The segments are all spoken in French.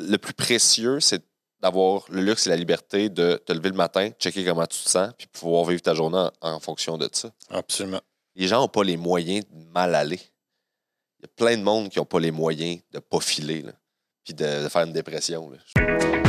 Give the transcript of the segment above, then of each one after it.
le plus précieux, c'est d'avoir le luxe et la liberté de te lever le matin, checker comment tu te sens, puis pouvoir vivre ta journée en, en fonction de ça. Absolument. Les gens n'ont pas les moyens de mal aller. Il y a plein de monde qui n'ont pas les moyens de pas filer, là, puis de, de faire une dépression. là.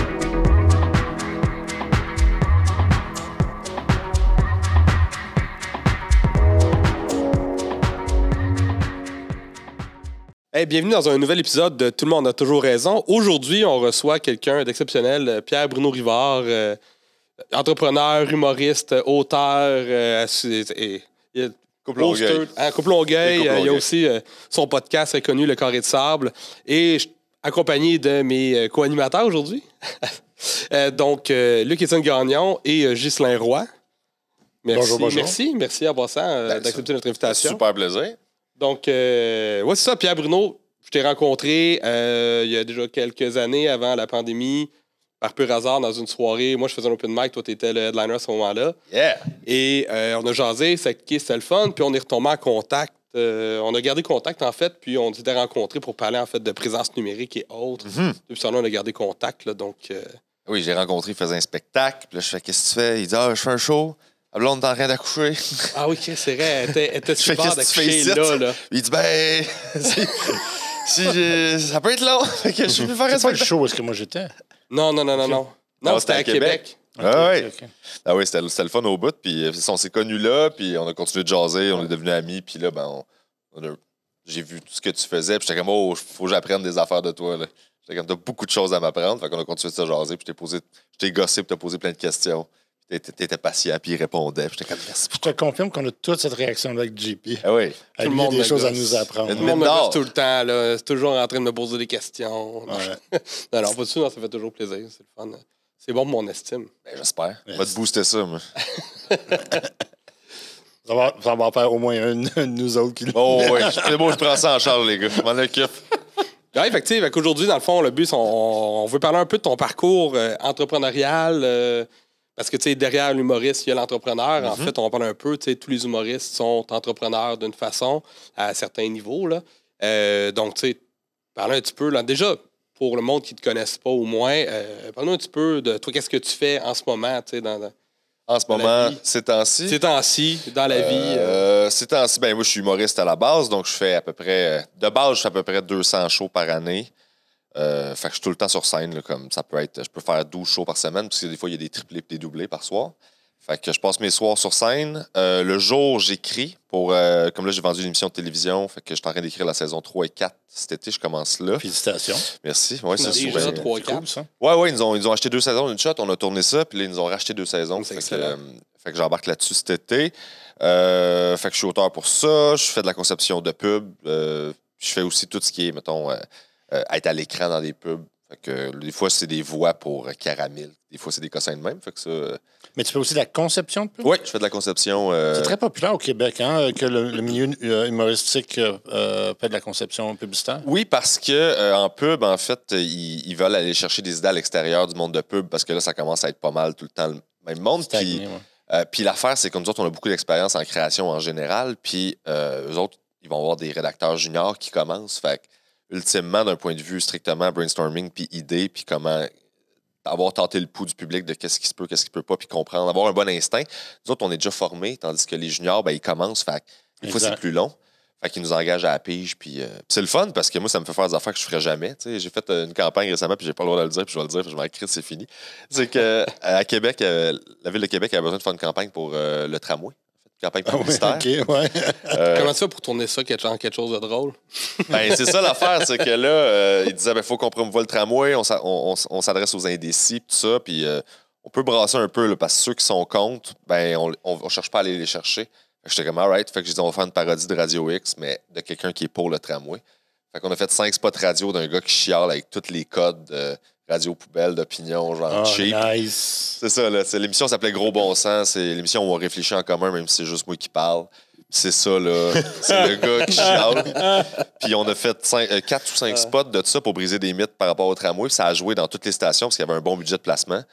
Hey, bienvenue dans un nouvel épisode de Tout le monde a toujours raison. Aujourd'hui, on reçoit quelqu'un d'exceptionnel, euh, Pierre-Bruno Rivard, euh, entrepreneur, humoriste, auteur, euh, et- hoster- Longueuil. hein, Couple Longueuil. Il y a aussi euh, son podcast très connu, Le Carré de Sable. Et je- accompagné de mes co-animateurs aujourd'hui. Donc, Luc-Étienne Gagnon et Ghislain Roy. Merci, Bonjour, bonjour. merci, merci en passant d'accepter notre invitation. Super plaisir. Donc, euh, ouais, c'est ça, Pierre Bruno. Je t'ai rencontré euh, il y a déjà quelques années avant la pandémie, par pur hasard, dans une soirée. Moi, je faisais un open mic, toi, tu étais le headliner à ce moment-là. Yeah! Et euh, on a jasé, c'était le fun, puis on est retombé en contact. Euh, on a gardé contact, en fait, puis on s'était rencontrés pour parler, en fait, de présence numérique et autres. Mhm. Depuis ça, on a gardé contact, là, donc... Oui, j'ai rencontré, il faisait un spectacle. Puis là, je fais Qu'est-ce que tu fais? Il dit Ah, je fais un show. La blonde est en train d'accoucher. Ah oui, c'est vrai, elle était, elle était d'accoucher là, là. Il dit Ben, si, j'ai- ça peut être long. Fait que je peux faire un C'est pas le show où est-ce que moi j'étais. Non, non, non, non, non. Non, Non, c'était à Québec. Ah Ok, ouais. ok, ok. Ah oui, c'était c'était le fun au bout. Puis euh, on s'est connus là, puis on a continué de jaser, on est devenus amis. Puis là, ben, j'ai vu tout ce que tu faisais. Puis j'étais comme, oh, faut que j'apprenne des affaires de toi. là. J'étais comme, t'as beaucoup de choses à m'apprendre. Fait qu'on a continué de se jaser. Puis je t'ai posé, je t'ai gossé, puis t'as posé plein de questions. T'étais- patient, puis il répondait. Puis j'étais comme, merci Je te confirme qu'on a toute cette réaction-là avec JP. Ah oui. Tout le y a monde des choses à nous apprendre. Une Tout le monde me gosse tout le temps, là. C'est toujours en train de me poser des questions. Ouais. Non, non, pas dessus, non, ça fait toujours plaisir. C'est le fun. C'est bon pour mon estime. Ben, j'espère. On Yes. va te booster ça, moi. Ça va, ça va en faire au moins un, un de nous autres qui Oh, ouais. C'est bon, je prends ça en charge, les gars. Je m'en occupe. Fait qu'aujourd'hui, dans le fond, le but, on veut parler un peu de ton parcours euh, entrepreneurial. euh, parce que, tu sais, derrière l'humoriste, il y a l'entrepreneur. En fait, on va parler un peu, tu sais, tous les humoristes sont entrepreneurs d'une façon, à certains niveaux, là. Euh, donc, tu sais, parler un petit peu, là, déjà, pour le monde qui ne te connaisse pas au moins, euh, parle-nous un petit peu de toi, qu'est-ce que tu fais en ce moment, tu sais, dans, dans En ce Dans moment, ces temps-ci? ces temps-ci, dans la vie. euh, Euh, ces temps-ci, ben moi, je suis humoriste à la base, donc je fais à peu près. De base, je fais à peu près 200 shows par année. Euh, fait que je suis tout le temps sur scène, là, comme ça peut être. Je peux faire 12 shows par semaine, parce que des fois, il y a des triplés et des doublés par soir. Fait que je passe mes soirs sur scène. Euh, le jour, j'écris pour. euh, comme là, j'ai vendu une émission de télévision. Fait que je suis en train d'écrire la saison 3 et 4 cet été. Je commence là. Félicitations. Merci. Ouais, c'est Déjà, souvent- trois, C'est cool, quatre. ça. Ouais, ouais, ils nous ont, ils nous ont acheté deux saisons d'une shot. On a tourné ça, puis là, ils nous ont racheté deux saisons. Fait que, euh, fait que j'embarque là-dessus cet été. Euh, fait que je suis auteur pour ça. Je fais de la conception de pubs. Euh, je fais aussi tout ce qui est, mettons, euh, être à l'écran dans des pubs. Fait que des fois, c'est des voix pour Caramel. Des fois, c'est des cossins de même. Fait que ça. euh, Mais tu fais aussi de la conception de pub? Ouais, je fais de la conception. euh, C'est très populaire au Québec, hein, que le, le milieu humoristique fait de la conception publicitaire. Oui, parce que en pub, en fait, ils, ils veulent aller chercher des idées à l'extérieur du monde de pub parce que là, ça commence à être pas mal tout le temps le même monde. Puis ouais. L'affaire, c'est que nous autres, on a beaucoup d'expérience en création en général. Puis eux autres, ils vont avoir des rédacteurs juniors qui commencent. Fait que, ultimement, d'un point de vue strictement brainstorming, puis idée, puis comment avoir tenté le pouls du public de qu'est-ce qui se peut, qu'est-ce qui peut pas, puis comprendre, avoir un bon instinct. Nous autres, on est déjà formés, tandis que les juniors, ben, ils commencent. Fait des fois, c'est plus long. Fait qu'ils nous engagent à la pige. Puis euh, c'est le fun parce que moi, ça me fait faire des affaires que je ferais jamais. J'ai fait euh, une campagne récemment, puis j'ai pas le droit de le dire, puis je vais le dire, puis je vais écrire, c'est fini. C'est que à Québec, euh, la ville de Québec a besoin de faire une campagne pour euh, le tramway. Campagne Ah ouais, publicitaire. OK, ouais. Euh, Comment tu fais pour tourner ça en quelque chose de drôle? ben, c'est ça l'affaire, c'est que là, euh, il disait, ben, faut qu'on promouvoie le tramway, on, s'a- on- on- on s'adresse aux indécis, pis tout ça, puis euh, on peut brasser un peu, là, parce que ceux qui sont contre, ben, on, on, on cherche pas à aller les chercher. J'étais comme, alright, fait que j'ai dit, on va faire une parodie de Radio X, mais de quelqu'un qui est pour le tramway. Fait qu'on a fait cinq spots radio d'un gars qui chiale avec tous les codes de radio poubelle, d'opinion, genre Ah, cheap. nice. C'est ça, là. C'est- L'émission s'appelait Gros Bon Sens. C'est l'émission où on réfléchit en commun, même si c'est juste moi qui parle. C'est ça, là. C'est le gars qui chiale. Puis on a fait cinq- euh, quatre ou cinq spots de ça pour briser des mythes par rapport au tramway. Puis ça a joué dans toutes les stations parce qu'il y avait un bon budget de placement,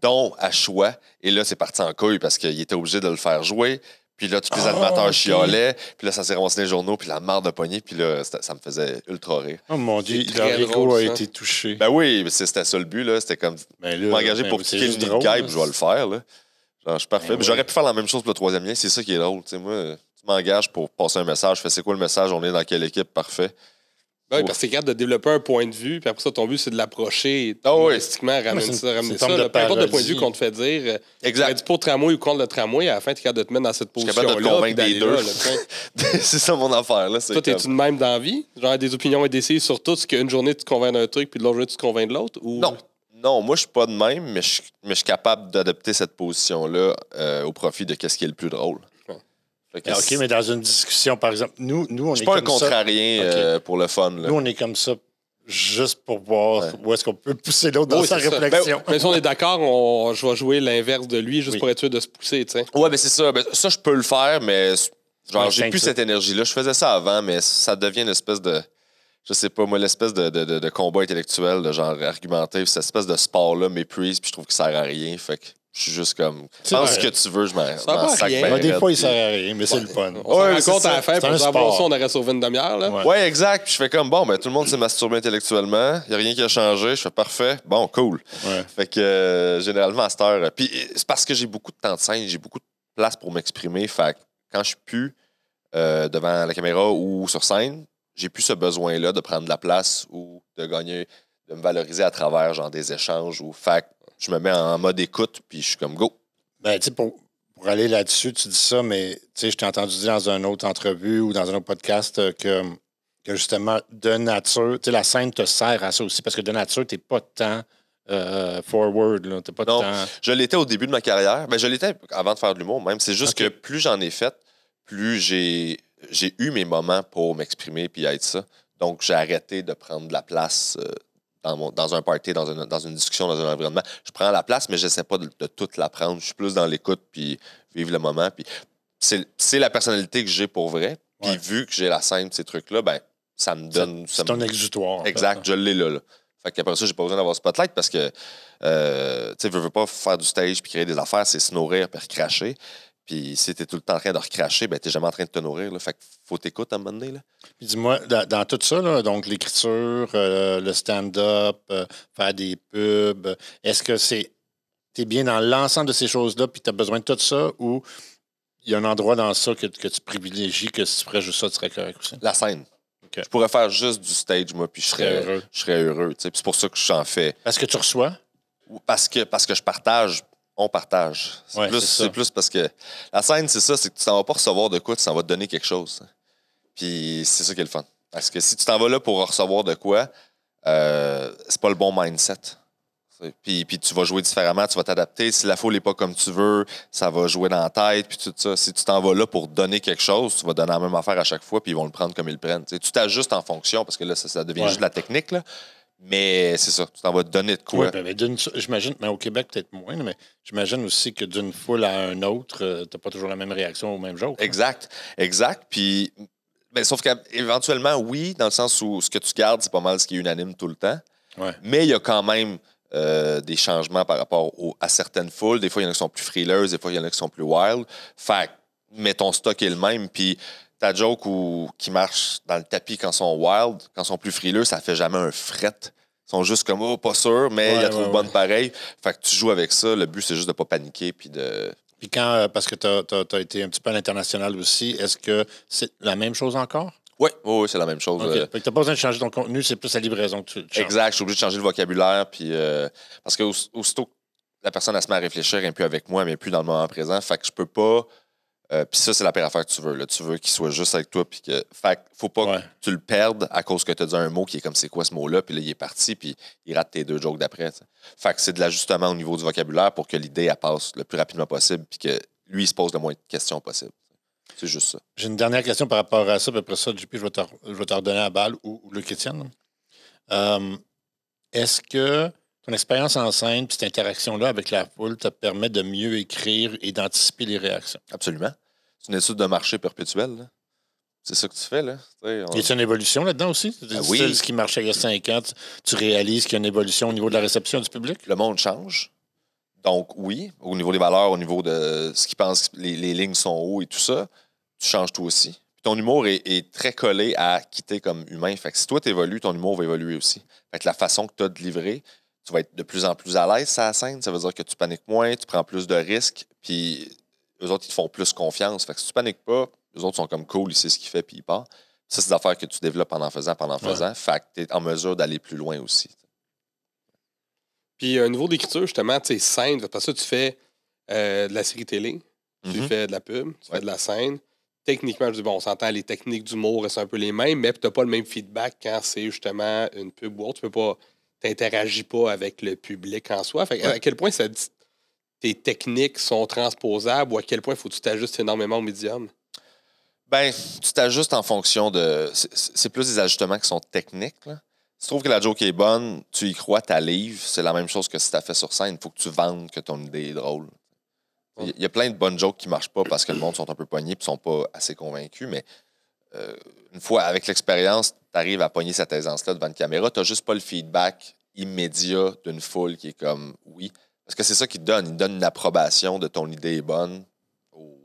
dont à choix. Et là, c'est parti en couille parce qu'il était obligé de le faire jouer. Puis là, tous les Ah, animateurs ok. chiolaient. Puis là, ça s'est ramassé dans les journaux. Puis la marde de poignée. Puis là, ça me faisait ultra rire. Oh mon Dieu, drôle, a été touché. Ben oui, c'était ça le but. là. C'était comme Ben là, m'engager ben pour kicker le juste nid de là. je vais le faire. Là. Genre, je suis parfait. Ben Puis J'aurais pu faire la même chose pour le troisième lien. C'est ça qui est drôle. Tu sais, moi, tu m'engages pour passer un message. Je fais c'est quoi le message? On est dans quelle équipe? Parfait. Oui, parce que c'est capable de développer un point de vue, puis après ça, ton but, c'est de l'approcher et Ah Mais c'est ça. c'est ça là. peu importe le point de vue qu'on te fait dire. euh, Exact. tu pour le tramway ou contre le tramway, à la fin, tu es capable de te mettre dans cette Je suis position-là. capable de te convaincre des deux. c'est ça mon affaire. Là. Toi, comme- t'es-tu de même dans la vie? Genre des opinions indécises sur tout, ce qu'une journée, tu te convaincs d'un truc, puis de l'autre journée, tu te convaincs de l'autre? Ou... Non. Non, moi, je suis pas de même, mais je, mais je suis capable d'adopter cette position-là euh, au profit de ce qui est le plus drôle. Ah, OK, mais dans une discussion, par exemple, nous, nous on je est suis pas un comme ça. contrarien Ok. euh, pour le fun. là. Nous, on est comme ça juste pour voir Ouais. où est-ce qu'on peut pousser l'autre dans Oui, sa ça. réflexion. Mais si on est d'accord, on... je vais jouer l'inverse de lui juste Oui. pour être sûr de se pousser, tu sais. Ouais, mais c'est ça. Ben, ça, je peux le faire, mais genre, j'ai plus cette énergie-là. Je faisais ça avant, mais ça devient une espèce de. Je sais pas, moi, l'espèce de, de, de- de combat intellectuel, de genre argumentatif, cette espèce de sport-là m'épuise, puis je trouve que ça sert à rien. Fait que je suis juste comme. C'est Pense ce vrai. que tu veux, je m'en Ça m'en va sac rien. ben des fois, il sert à rien, mais c'est le fun. On Ouais, compte à C'est pour savoir ça, on aurait sauvé une demi-heure. Là. Ouais. Ouais, exact. Puis je fais comme, bon, ben, tout le monde s'est masturbé intellectuellement. Il n'y a rien qui a changé. Je fais parfait. Bon, cool. Ouais. Fait que euh, généralement, à cette heure. Puis c'est parce que j'ai beaucoup de temps de scène, j'ai beaucoup de place pour m'exprimer. Fait que quand je suis plus euh, devant la caméra ou sur scène, j'ai plus ce besoin-là de prendre de la place ou de gagner, de me valoriser à travers genre des échanges. Ou fait que je me mets en mode écoute, puis je suis comme go. Ben, tu sais, pour, pour aller là-dessus, tu dis ça, mais tu sais, je t'ai entendu dire dans une autre entrevue ou dans un autre podcast euh, que, que justement, de nature, tu sais, la scène te sert à ça aussi, parce que de nature, t'es pas tant euh, forward, là. T'es pas Non. tant. Je l'étais au début de ma carrière. Ben, je l'étais avant de faire de l'humour même. C'est juste que plus j'en ai fait, plus j'ai, j'ai eu mes moments pour m'exprimer puis être ça. Donc, j'ai arrêté de prendre de la place euh, dans, mon- dans un party, dans une, dans une discussion, dans un environnement. Je prends la place, mais je n'essaie pas de, de toute la prendre. Je suis plus dans l'écoute puis vivre le moment. Puis c'est, la personnalité que j'ai pour vrai. Puis Ouais. vu que j'ai la scène ces trucs-là, ben, ça me donne... C'est ton me- exutoire. en fait. Exact, je l'ai là, là. Fait qu'après ça, j'ai pas besoin d'avoir spotlight parce que, euh, tu sais, veux, veux pas faire du stage puis créer des affaires, c'est se nourrir puis recracher. Puis si t'es tout le temps en train de recracher, ben t'es jamais en train de te nourrir, là. Fait que faut t'écouter à un moment donné, là. Puis dis-moi, dans, dans tout ça, là, donc l'écriture, euh, le stand-up, euh, faire des pubs, est-ce que c'est. Tu es bien dans l'ensemble de ces choses-là, puis tu as besoin de tout ça, ou il y a un endroit dans ça que, que tu privilégies, que si tu ferais juste ça, tu serais correct aussi? La scène. Je pourrais faire juste du stage, moi, puis je serais heureux. Je serais heureux, tu sais. Puis c'est pour ça que j'en fais. Parce que tu reçois? Ou Parce que, parce que je partage, on partage. C'est Ouais, plus, parce que la scène, c'est ça, c'est que tu t'en vas pas recevoir de quoi, tu t'en vas te donner quelque chose. Puis c'est ça qui est le fun. Parce que si tu t'en vas là pour recevoir de quoi, euh, c'est pas le bon mindset. Puis, puis tu vas jouer différemment, tu vas t'adapter. Si la foule n'est pas comme tu veux, ça va jouer dans la tête, puis tout ça. Si tu t'en vas là pour donner quelque chose, tu vas donner la même affaire à chaque fois, puis ils vont le prendre comme ils le prennent. Tu t'ajustes en fonction, parce que là, ça, ça devient Ouais. juste de la technique. Là. Mais c'est ça, tu t'en vas te donner de quoi. Oui, ben, j'imagine, mais au Québec, peut-être moins, mais j'imagine aussi que d'une foule à un autre, tu n'as pas toujours la même réaction au même jour. Exact, exact. Puis, ben, sauf qu'éventuellement, oui, dans le sens où ce que tu gardes, c'est pas mal ce qui est unanime tout le temps. Ouais. Mais il y a quand même euh, des changements par rapport au- à certaines foules. Des fois, il y en a qui sont plus frileuses, des fois, il y en a qui sont plus wild. Fait que, mais ton stock est le même. Puis ta joke ou, qui marche dans le tapis quand ils sont wild, quand ils sont plus frileux, ça fait jamais un fret. Ils sont juste comme, oh, pas sûr, mais il y Ouais, a trop ouais, de bonnes pareilles. Fait que tu joues avec ça. Le but, c'est juste de pas paniquer puis de. Puis quand, euh, parce que tu as, été un petit peu à l'international aussi, est-ce que c'est la même chose encore? Oui, oui, oui, c'est la même chose. Euh, Fait que t'as pas besoin de changer ton contenu, c'est plus la livraison que tu tu changes. Exact, je suis obligé de changer le vocabulaire. Puis, euh, parce que auss- aussitôt que la personne elle se met à réfléchir, elle n'est plus avec moi, mais elle n'est plus dans le moment présent. Fait que je peux pas. Euh, puis ça, c'est la pire affaire que tu veux. Là. Tu veux qu'il soit juste avec toi. Puis que, fait faut pas Ouais. que tu le perdes à cause que tu as dit un mot qui est comme c'est quoi ce mot-là. Puis là, il est parti. Puis il rate tes deux jokes d'après. Fait que c'est de l'ajustement au niveau du vocabulaire pour que l'idée elle passe le plus rapidement possible. Puis que lui, il se pose le moins de questions possible. C'est juste ça. J'ai une dernière question par rapport à ça, puis après ça, JP, je vais te, je vais te redonner à balle ou, ou Luc Étienne. Euh, Est-ce que ton expérience en scène puis cette interaction-là avec la foule te permet de mieux écrire et d'anticiper les réactions? Absolument. C'est une étude de marché perpétuelle. là. C'est ça que tu fais, là. On- Y a une évolution là-dedans aussi? Ah oui. Ce qui marchait il y a cinq ans, tu, tu réalises qu'il y a une évolution au niveau de la réception du public? le monde change. Donc, oui, au niveau des valeurs, au niveau de ce qu'ils pensent, les, les lignes sont hauts et tout ça, tu changes toi aussi. Puis ton humour est, est très collé à quitter comme humain. Fait que si toi, tu évolues, ton humour va évoluer aussi. Fait que la façon que tu as de livrer, tu vas être de plus en plus à l'aise à la scène. Ça veut dire que tu paniques moins, tu prends plus de risques, puis eux autres, ils te font plus confiance. Fait que si tu paniques pas, eux autres sont comme cool, ils savent ce qu'ils font, puis ils partent. Ça, c'est des affaires que tu développes en en faisant, pendant en faisant. Fait que tu es en mesure d'aller plus loin aussi. Puis, au niveau d'écriture, justement, tu sais, scène, parce que tu fais euh, de la série télé, tu Mhm. fais de la pub, tu Ouais. fais de la scène. Techniquement, je dis, bon, on s'entend, les techniques d'humour restent un peu les mêmes, mais tu n'as pas le même feedback quand c'est justement une pub ou autre. Tu peux pas, t'interagis pas avec le public en soi. Fait que, à quel point ça dit- tes techniques sont transposables ou à quel point faut que tu t'ajustes énormément au médium? Ben, tu t'ajustes en fonction de. c'est- plus des ajustements qui sont techniques. Tu trouves que la joke est bonne, tu y crois, ta livre, c'est la même chose que si tu as fait sur scène. Il faut que tu vendes que ton idée est drôle. Il y a- plein de bonnes jokes qui marchent pas parce que le monde sont un peu poignés et sont pas assez convaincus, mais euh, une fois avec l'expérience, tu arrives à pogner cette aisance-là devant une caméra, tu n'as juste pas le feedback immédiat d'une foule qui est comme oui. Parce que c'est ça qui te donne. Il te donne une approbation de ton idée est bonne aux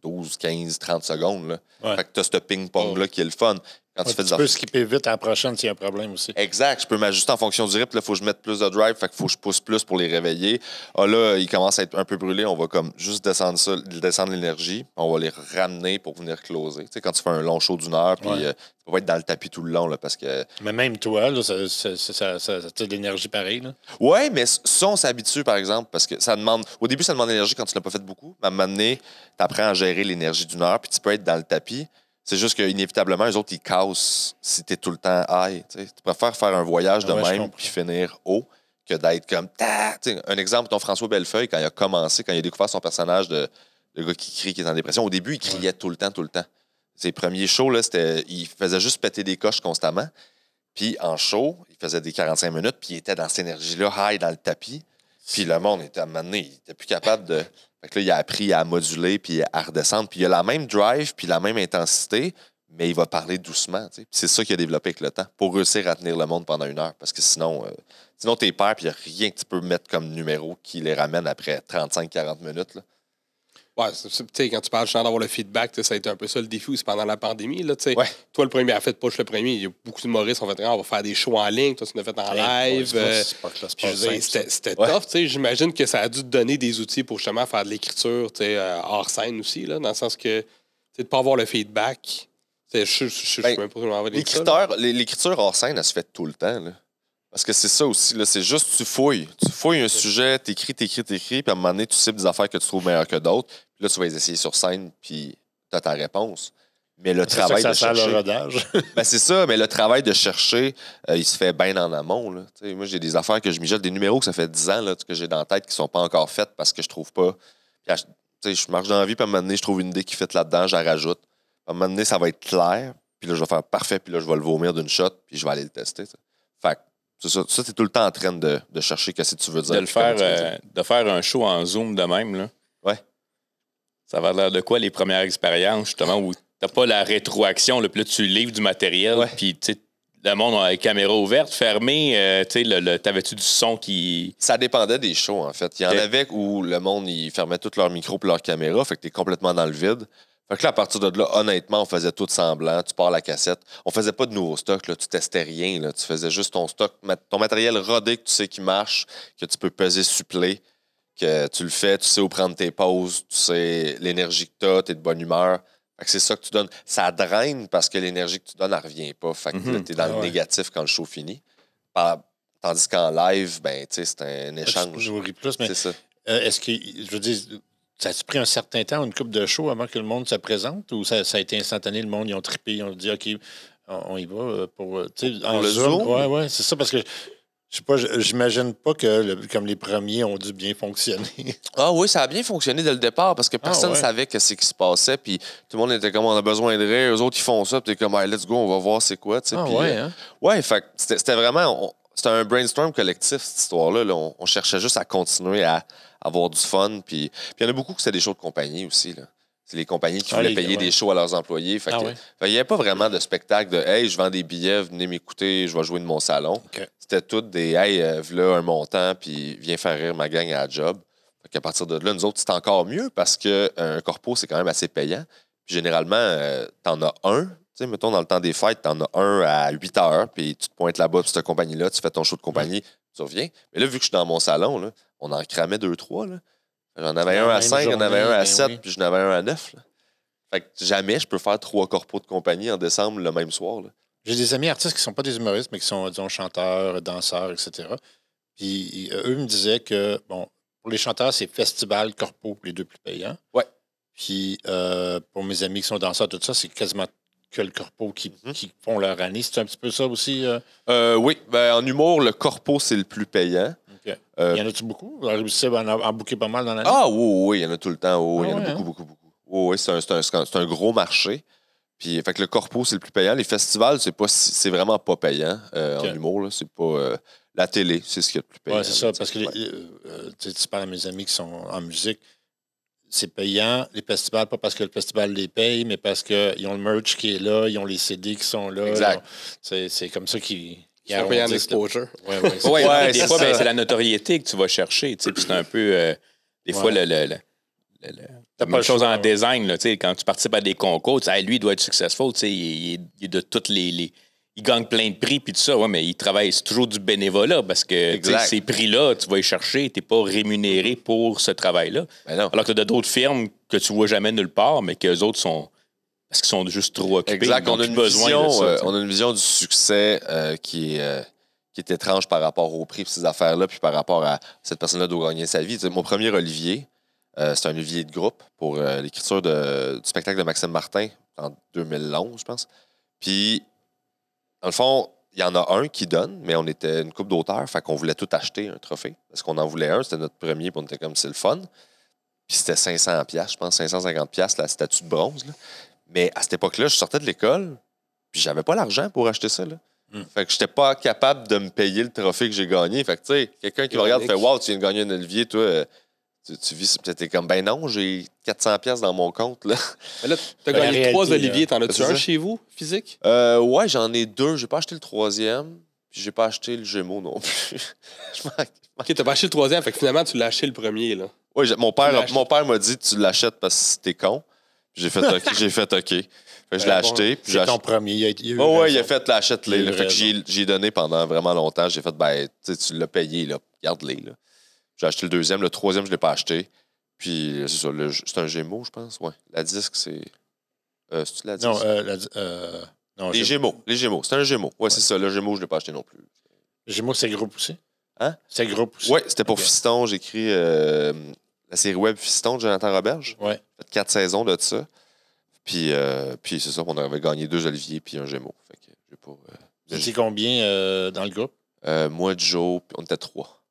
12, 15, 30 secondes. Là. Ouais. Fait que tu as ce ping-pong-là qui est le fun. Quand tu fais peux skipper vite à la prochaine s'il y a un problème aussi. Exact. Je peux m'ajuster en fonction du rythme. Il faut que je mette plus de drive. Fait qu'il faut que je pousse plus pour les réveiller. Ah là, ils commencent à être un peu brûlés. On va comme juste descendre ça, descendre l'énergie. On va les ramener pour venir closer. Tu sais, quand tu fais un long show d'une heure, puis Ouais. euh, tu peux être dans le tapis tout le long, là, parce que... Mais même toi, là, ça, ça, ça, ça, de l'énergie pareille. Là. Ouais, mais ça, on s'habitue, par exemple, parce que ça demande... Au début, ça demande de l'énergie quand tu l'as pas fait beaucoup. Mais à un moment donné, tu apprends à gérer l'énergie d'une heure, puis tu peux être dans le tapis. C'est juste qu'inévitablement, les autres, ils cassent si tu es tout le temps high. tu préfères faire un voyage de Ouais, même puis finir haut que d'être comme. Un exemple, ton François Bellefeuille, quand il a commencé, quand il a découvert son personnage de le gars qui crie, qui est en dépression, au début, il criait tout le temps, tout le temps. Ses premiers shows, là, c'était, il faisait juste péter des coches constamment. Puis en show, il faisait des 45 minutes, puis il était dans cette énergie-là, high dans le tapis. Puis le monde était donné, il était plus capable de. Il a appris à moduler puis à redescendre. Puis il a la même drive puis la même intensité, mais il va parler doucement. c'est ça qu'il a développé avec le temps pour réussir à tenir le monde pendant une heure. Parce que sinon, euh, sinon t'es père puis il n'y a rien que tu peux mettre comme numéro qui les ramène après 35-40 minutes. Ouais, c'est- c'est- tu sais, quand tu parles justement d'avoir le feedback, ça a été un peu ça le défi aussi pendant la pandémie. Là. Ouais. Toi, le premier, en fait, pas juste le premier. Il y a beaucoup d'humoristes qui ont fait Ah, on va faire des shows en ligne. Toi, tu l'as fait en live. euh, C'est c'est c'est. C'était tough. J'imagine que ça a dû te donner des outils pour justement faire de l'écriture euh, hors scène aussi, là, dans le sens que de ne pas avoir le feedback. Je je- je- je sais Ben, même pas comment. L'écriture, l'é- l'écriture hors scène, elle se fait tout le temps. là. Parce que c'est ça aussi. là, C'est juste tu fouilles. Tu fouilles un sujet, t'écris, t'écris, t'écris, puis à un moment donné, tu cibles des affaires que tu trouves meilleures que d'autres. Puis là, tu vas les essayer sur scène, puis tu as ta réponse. Mais le ça travail de le chercher. rodage. Ben, c'est ça, mais le travail de chercher, euh, il se fait bien en amont. Là. Moi, j'ai des affaires que je mijote, des numéros que ça fait 10 ans là, que j'ai dans la tête qui sont pas encore faites parce que je trouve pas. Puis, je marche dans la vie, puis à un moment donné, je trouve une idée qui fait là-dedans, j'en rajoute. À un moment donné, ça va être clair, puis là, je vais faire parfait, puis là, je vais le vomir d'une shot, puis je vais aller le tester. tu sais. Fait que, c'est ça. Ça, t'es tout le temps en train de, de chercher qu'est-ce que tu veux dire. de le faire, euh, de faire un show en Zoom de même, là. Ouais. Ça va l'air de quoi les premières expériences, justement, où t'as pas la rétroaction, là, puis là, tu livres du matériel, Ouais. puis tu le monde a la caméra ouverte, fermée, euh, tu le, le- t'avais-tu du son qui. Ça dépendait des shows, en fait. Il y en avait où le monde, il fermait tous leurs micros et leurs caméras, fait que t'es complètement dans le vide. Fait que là, à partir de là, honnêtement, on faisait tout semblant. Tu pars la cassette. On faisait pas de nouveaux stocks, là. Tu testais rien, là. Tu faisais juste ton stock, ton matériel rodé que tu sais qui marche, que tu peux peser, suppléer, que tu le fais, tu sais où prendre tes pauses, tu sais l'énergie que t'as, t'es de bonne humeur. Fait que c'est ça que tu donnes. Ça draine parce que l'énergie que tu donnes, elle revient pas. Fait que Mhm. là, t'es dans Ah le ouais. négatif quand le show finit. Tandis qu'en live, ben, tu c'est un Je échange. nourris plus, mais C'est ça. euh, est-ce que, je veux dire, ça a pris un certain temps, une coupe de show avant que le monde se présente ou ça, ça a été instantané, le monde, ils ont trippé, ils ont dit, OK, on, on y va euh, pour. euh, sais, en le Zoom? Zoom? Ouais, ouais, c'est ça, parce que je sais pas, je- j'imagine pas que le- comme les premiers ont dû bien fonctionner. Ah oui, ça a bien fonctionné dès le départ parce que personne ne ouais. savait qu'est-ce qui se passait. Puis tout le monde était comme on a besoin de rire. Eux autres, ils font ça. Puis t'es comme, Hey, let's go, on va voir c'est quoi. Ah, Puis, ouais, euh, hein? ouais, fait que c'était vraiment. C'était un brainstorm collectif, cette histoire-là. là. On, on cherchait juste à continuer à avoir du fun. Puis il y en a beaucoup que c'était des shows de compagnie aussi. là. C'est les compagnies qui Ah, voulaient payer ouais. des shows à leurs employés. Fait Ah il n'y avait pas vraiment de spectacle de Hey, je vends des billets, venez m'écouter, je vais jouer de mon salon. C'était tout des Hey, euh, voilà un montant, puis viens faire rire ma gang à la job. Fait qu'à partir de là, nous autres, c'est encore mieux parce qu'un corpo, c'est quand même assez payant. Puis généralement, euh, t'en as un. Tu sais, mettons, dans le temps des fêtes, t'en as un à 8 heures, puis tu te pointes là-bas cette compagnie-là, tu fais ton show de compagnie, tu reviens. Mais là, vu que je suis dans mon salon, là, on en cramait deux, trois. là. J'en avais un à 5, j'en avais un à journée, 7, ben oui. puis j'en avais un à 9. là. Fait que jamais je peux faire trois corpos de compagnie en décembre le même soir. là. J'ai des amis artistes qui ne sont pas des humoristes, mais qui sont, disons, chanteurs, danseurs, etc. Puis euh, eux me disaient que, bon, pour les chanteurs, c'est festival, corpo, les deux plus payants. Ouais. Puis euh, pour mes amis qui sont danseurs, tout ça, c'est quasiment que le corpo qui, Mhm. qui font leur année. C'est un petit peu ça aussi? euh? Euh, oui, ben, en humour, le corpo, c'est le plus payant. OK. Euh, Il y en a-tu beaucoup? Vous réussissez à en, en booker pas mal dans l'année? Ah oui, oui, il y en a tout le temps. Oui, il y en Ah a ouais, beaucoup, hein? beaucoup, beaucoup. Oui, oui, c'est un, un- c'est un- gros marché. Puis, fait que le corpo, c'est le plus payant. Les festivals, c'est pas c'est vraiment pas payant euh, en humour. C'est pas euh, la télé, c'est ce qui est le plus payant. Oui, c'est ça, parce que tu les- parles à mes amis qui sont en musique, c'est payant, les festivals, pas parce que le festival les paye, mais parce qu'ils ont le merch qui est là, ils ont les CD qui sont là. C'est comme ça qu'ils un payant le- exposure. Ouais, ouais, c'est- Ouais, Ouais, des fois, ben, c'est la notoriété que tu vas chercher. tu sais, puis C'est un peu. euh, des fois, Ouais. le. le- le- le- la pas même le chose choix, en design, là, tu sais, quand tu participes à des concours, Hey, lui, il doit être successful, tu sais, il, il est- il est de toutes les, les- Il gagne plein de prix, puis tout ça, ouais, mais il travaille, c'est toujours du bénévolat parce que ces prix-là, tu vas y chercher, tu n'es pas rémunéré pour ce travail-là. Ben. Alors que tu as d'autres firmes que tu vois jamais nulle part, mais qu'eux autres sont. Parce qu'ils sont juste trop occupés. Exact. On a, une besoin vision, de ça, euh, on a une vision du succès euh, qui, est, euh, qui est étrange par rapport au prix de ces affaires-là, puis par rapport à cette personne-là doit gagner sa vie. Tu sais, mon premier Olivier, c'est un Olivier de groupe pour l'écriture de- du spectacle de Maxime Martin en 2011, je pense. Puis, dans le fond, il y en a un qui donne, mais on était une coupe d'auteurs, fait qu'on voulait tout acheter, un trophée. Parce qu'on en voulait un, c'était notre premier, puis on était comme c'est le fun. Puis c'était 500 pièces, je pense, 550 pièces la statue de bronze. là. Mais à cette époque-là, je sortais de l'école, puis j'avais pas l'argent pour acheter ça. Là. Hmm. Fait que j'étais pas capable de me payer le trophée que j'ai gagné. Fait que, tu sais, quelqu'un qui me regarde fait. Wow, tu viens de gagner un Olivier, toi, euh, tu, tu vis. Peut-être comme Ben non, j'ai 400 pièces dans mon compte. Là. Mais là, tu as La gagné réalité, trois. Olivier. T'en as-tu un chez vous, physique? Euh, ouais, j'en ai deux. J'ai pas acheté le troisième, puis j'ai pas acheté le Gémeaux non plus. Je OK, t'as pas acheté le troisième, fait que finalement, tu l'as acheté le premier, là. Ouais, j'ai- mon père, mon père m'a dit tu l'achètes parce que t'es con. J'ai fait OK. j'ai fait OK. Fait que je l'ai bon, acheté. C'est ton acheté. premier. Il y a, il a eu Oh, ouais, il a fait l'achète-les. Fait que j'ai j'ai donné pendant vraiment longtemps. J'ai fait, ben, tu l'as payé, là. Garde-les, là. J'ai acheté le deuxième. Le troisième, je l'ai pas acheté. Puis, c'est ça. le- C'est un Gémeaux, je pense. Ouais. La disque, c'est. Euh, C'est-tu la disque? Non, euh, la- euh, non, les Gé- Gémeaux. Les Gémeaux. C'est un Gémeaux. Ouais, c'est ça. Le Gémeaux, je l'ai pas acheté non plus. Gémeaux, c'est groupe aussi. Hein? C'est groupe aussi. Ouais, c'était pour Ok. Fiston. J'ai écrit euh, la série web Fiston de Jonathan Roberge. Ouais. Fait quatre saisons de ça. Puis, euh, puis c'est ça, on avait gagné deux Olivier puis un Gémeaux. Fait que j'ai pas. euh, Vous étiez combien euh, dans le groupe? moi, Joe, puis on était trois.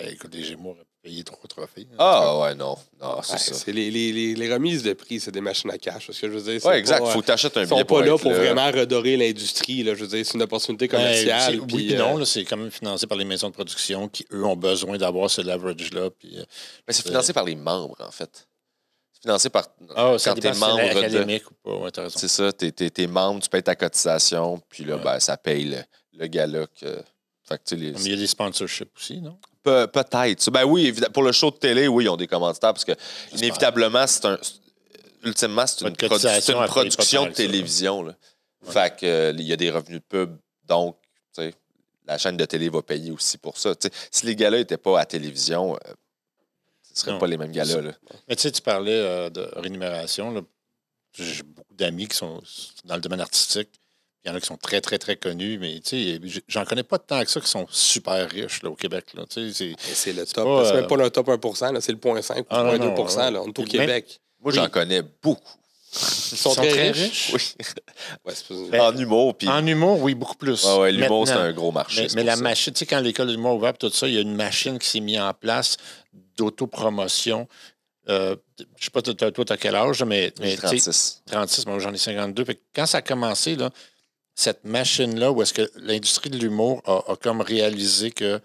Eh, écoute, les Gémeaux auraient payé trois trophées. Ah ouais, non. Non, c'est Ouais, ça. c'est les, les, les, les remises de prix, c'est des machines à cash. Parce que je veux dire, Ouais, exact. pas, Faut que tu achètes un Ils sont billet pas là pour là. vraiment redorer l'industrie. là. Je veux dire, c'est une opportunité Ben, commerciale. c'est- oui, puis, puis euh, non, là, c'est quand même financé par les maisons de production qui, eux, ont besoin d'avoir ce leverage-là. Puis, euh, Mais c'est financé par les membres, en fait. C'est financé par. ah, quand t'es membre de. académique ou pas. Ouais, t'as raison. C'est ça, t'es, t'es- t'es membre, tu payes ta cotisation, puis là, Ouais. ben, ça paye le, le gala que. Fait que, tu sais, les- Mais il y a des sponsorships aussi, non? Pe- peut-être. Ben oui, pour le show de télé, oui, ils ont des commanditaires parce que inévitablement, c'est un. Ultimement, c'est une, produ- une production de télévision. là. Ouais. Fait que euh, il y a des revenus de pub, donc la chaîne de télé va payer aussi pour ça. Si les galas n'étaient pas à télévision, euh, ce ne seraient Non, pas les mêmes galas. c'est Là. Mais tu sais, tu parlais euh, de rémunération. J'ai beaucoup d'amis qui sont dans le domaine artistique. Il y en a qui sont très, très, très connus, mais tu sais, j'en connais pas tant que ça qui sont super riches là, au Québec. Là. Tu sais, c'est- le top. C'est euh, même pas le top 1 là, c'est le 0.5 ou Ah, non, 0.2 non, là. On est au Même- Québec. Moi, Oui. j'en connais beaucoup. Ils sont, très, riches. Oui. Ouais, c'est pas- Ben, en humour. Puis, En humour, oui, beaucoup plus. Ah ouais, l'humour, c'est Maintenant, un gros marché. Mais, la ça. machine, tu sais, quand l'école de l'humour a ouvert, tout ça, il y a une machine qui s'est mise en place d'autopromotion. Euh, je ne sais pas, toi, toi, tu as quel âge, mais, mais J'ai tu sais, 36. 36, moi j'en ai 52. Fait que quand ça a commencé, là, cette machine-là, où est-ce que l'industrie de l'humour a, a comme réalisé que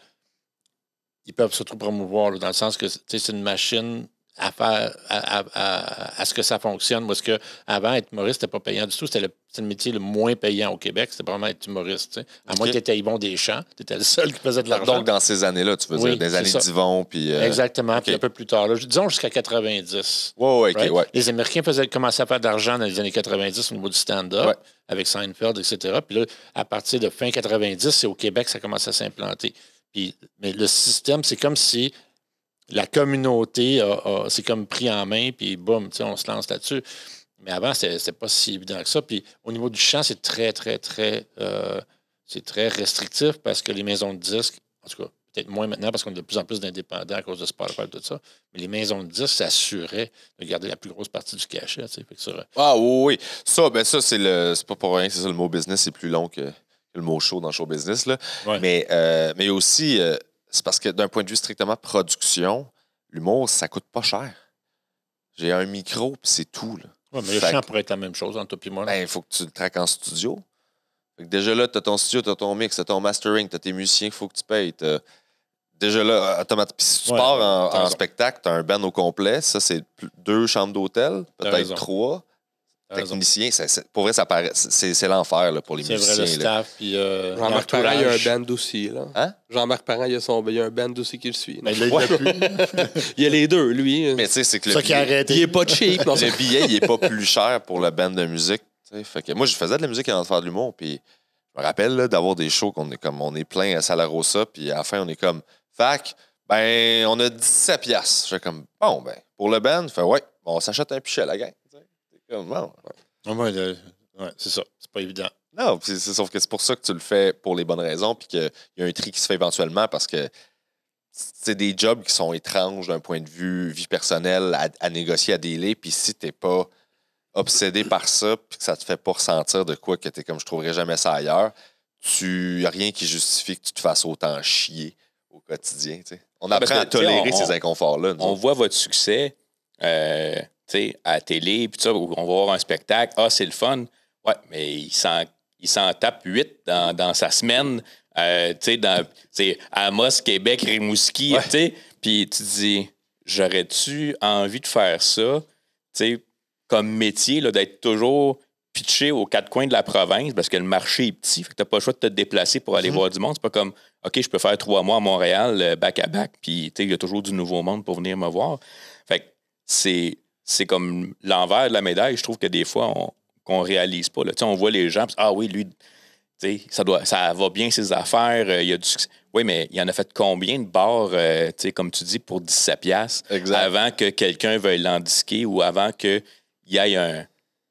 ils peuvent s'auto-promouvoir, là, dans le sens que c'est une machine à faire à, à- à- à ce que ça fonctionne. Parce que avant, être humoriste, c'était pas payant du tout. C'était le, métier le moins payant au Québec. C'était vraiment être humoriste. À moins que tu étais Yvon Deschamps. Tu étais le seul qui faisait de l'argent. Donc, dans ces années-là, tu veux Oui, dire, des années d'Yvon, puis... euh, Exactement. Puis un peu plus tard. là, disons jusqu'à 90. Ouais, ouais, OK, Right? ouais. Les Américains faisaient commencer à faire de l'argent dans les années 90 au niveau du stand-up, Ouais. Avec Seinfeld, etc. Puis là, à partir de fin 90, c'est au Québec que ça commence à s'implanter. Puis, mais le système, c'est comme si la communauté s'est comme pris en main, puis boum, on se lance là-dessus. Mais avant, c'était pas si évident que ça. Puis au niveau du chant, c'est très, très, très, euh, c'est très restrictif parce que les maisons de disques, en tout cas, peut-être moins maintenant parce qu'on a de plus en plus d'indépendants à cause de Spotify et tout ça, mais les maisons de disques s'assuraient de garder la plus grosse partie du cachet. tu sais. Que ça- Ah oui, oui. Ça, ben ça, c'est le. C'est pas pour rien, c'est ça, le mot business, c'est plus long que, que le mot show dans le show business. Là. Ouais. Mais, euh, mais aussi, euh, c'est parce que d'un point de vue strictement production, l'humour, ça coûte pas cher. J'ai un micro, puis c'est tout. Là. Ouais, mais le Fait chant que- pourrait être la même chose entre toi et moi. Ben, il faut que tu le traques en studio. Fait que déjà là, tu as ton studio, tu as ton mix, tu as ton mastering, tu as tes musiciens qu'il faut que tu payes. t'as- Déjà là, automatiquement. Puis si tu Ouais, pars en, spectacle, tu as un band au complet. Ça, c'est plus- deux chambres d'hôtel, peut-être trois. Technicien, c'est- c'est- pour vrai, ça paraît, c'est c'est l'enfer là, pour les C'est musiciens. vrai, le là. staff. Puis, euh, Jean-Marc Parent, il y a un band aussi. Là. Hein? Jean-Marc Parent, il y a, son, il y a un band aussi qui le suit. Mais là, il Ouais. Il y a les deux, lui. Mais tu sais, c'est que le billet, il est pas cheap. Non, le billet, il est pas plus cher pour le band de musique. Fait que moi, je faisais de la musique avant de faire de l'humour. Puis je me rappelle là, d'avoir des shows qu'on est comme on est plein à Salarossa. Puis à la fin, on est comme Fac, ben, on a 17 piastres. J'ai comme bon, ben, pour le band, fait ouais, on s'achète un pichet, la gang. C'est comme, bon. Ouais, ouais, c'est ça. C'est pas évident. Non, c'est sauf que c'est pour ça que tu le fais pour les bonnes raisons, puis qu'il y a un tri qui se fait éventuellement parce que c'est des jobs qui sont étranges d'un point de vue vie personnelle à, à négocier, à délai, puis si t'es pas obsédé par ça, puis que ça te fait pas ressentir de quoi que t'es comme je trouverais jamais ça ailleurs, tu y a rien qui justifie que tu te fasses autant chier quotidien. tu sais. On parce apprend à tolérer on- ces inconforts-là. on voit votre succès euh, tu sais, à la télé, puis ça, on va voir un spectacle. Ah, c'est le fun. Ouais, mais il s'en, tape huit dans, dans sa semaine. euh, tu sais, Amos, Québec, Rimouski. Ouais. Puis tu te dis, j'aurais-tu envie de faire ça, tu sais, comme métier, d'être toujours pitché aux quatre coins de la province parce que le marché est petit, fait que t'as pas le choix de te déplacer pour aller voir du monde. C'est pas comme, OK, je peux faire trois mois à Montréal, euh, back à back, puis il y a toujours du nouveau monde pour venir me voir. Fait que c'est, c'est comme l'envers de la médaille, je trouve que des fois, on, qu'on réalise pas. Là. On voit les gens, ah oui, lui, ça, doit, ça va bien ses affaires, euh, il y a du succès. Oui, mais il en a fait combien de bars, euh, comme tu dis, pour 17 piastres avant que quelqu'un veuille l'endisquer ou avant qu'il y ait un,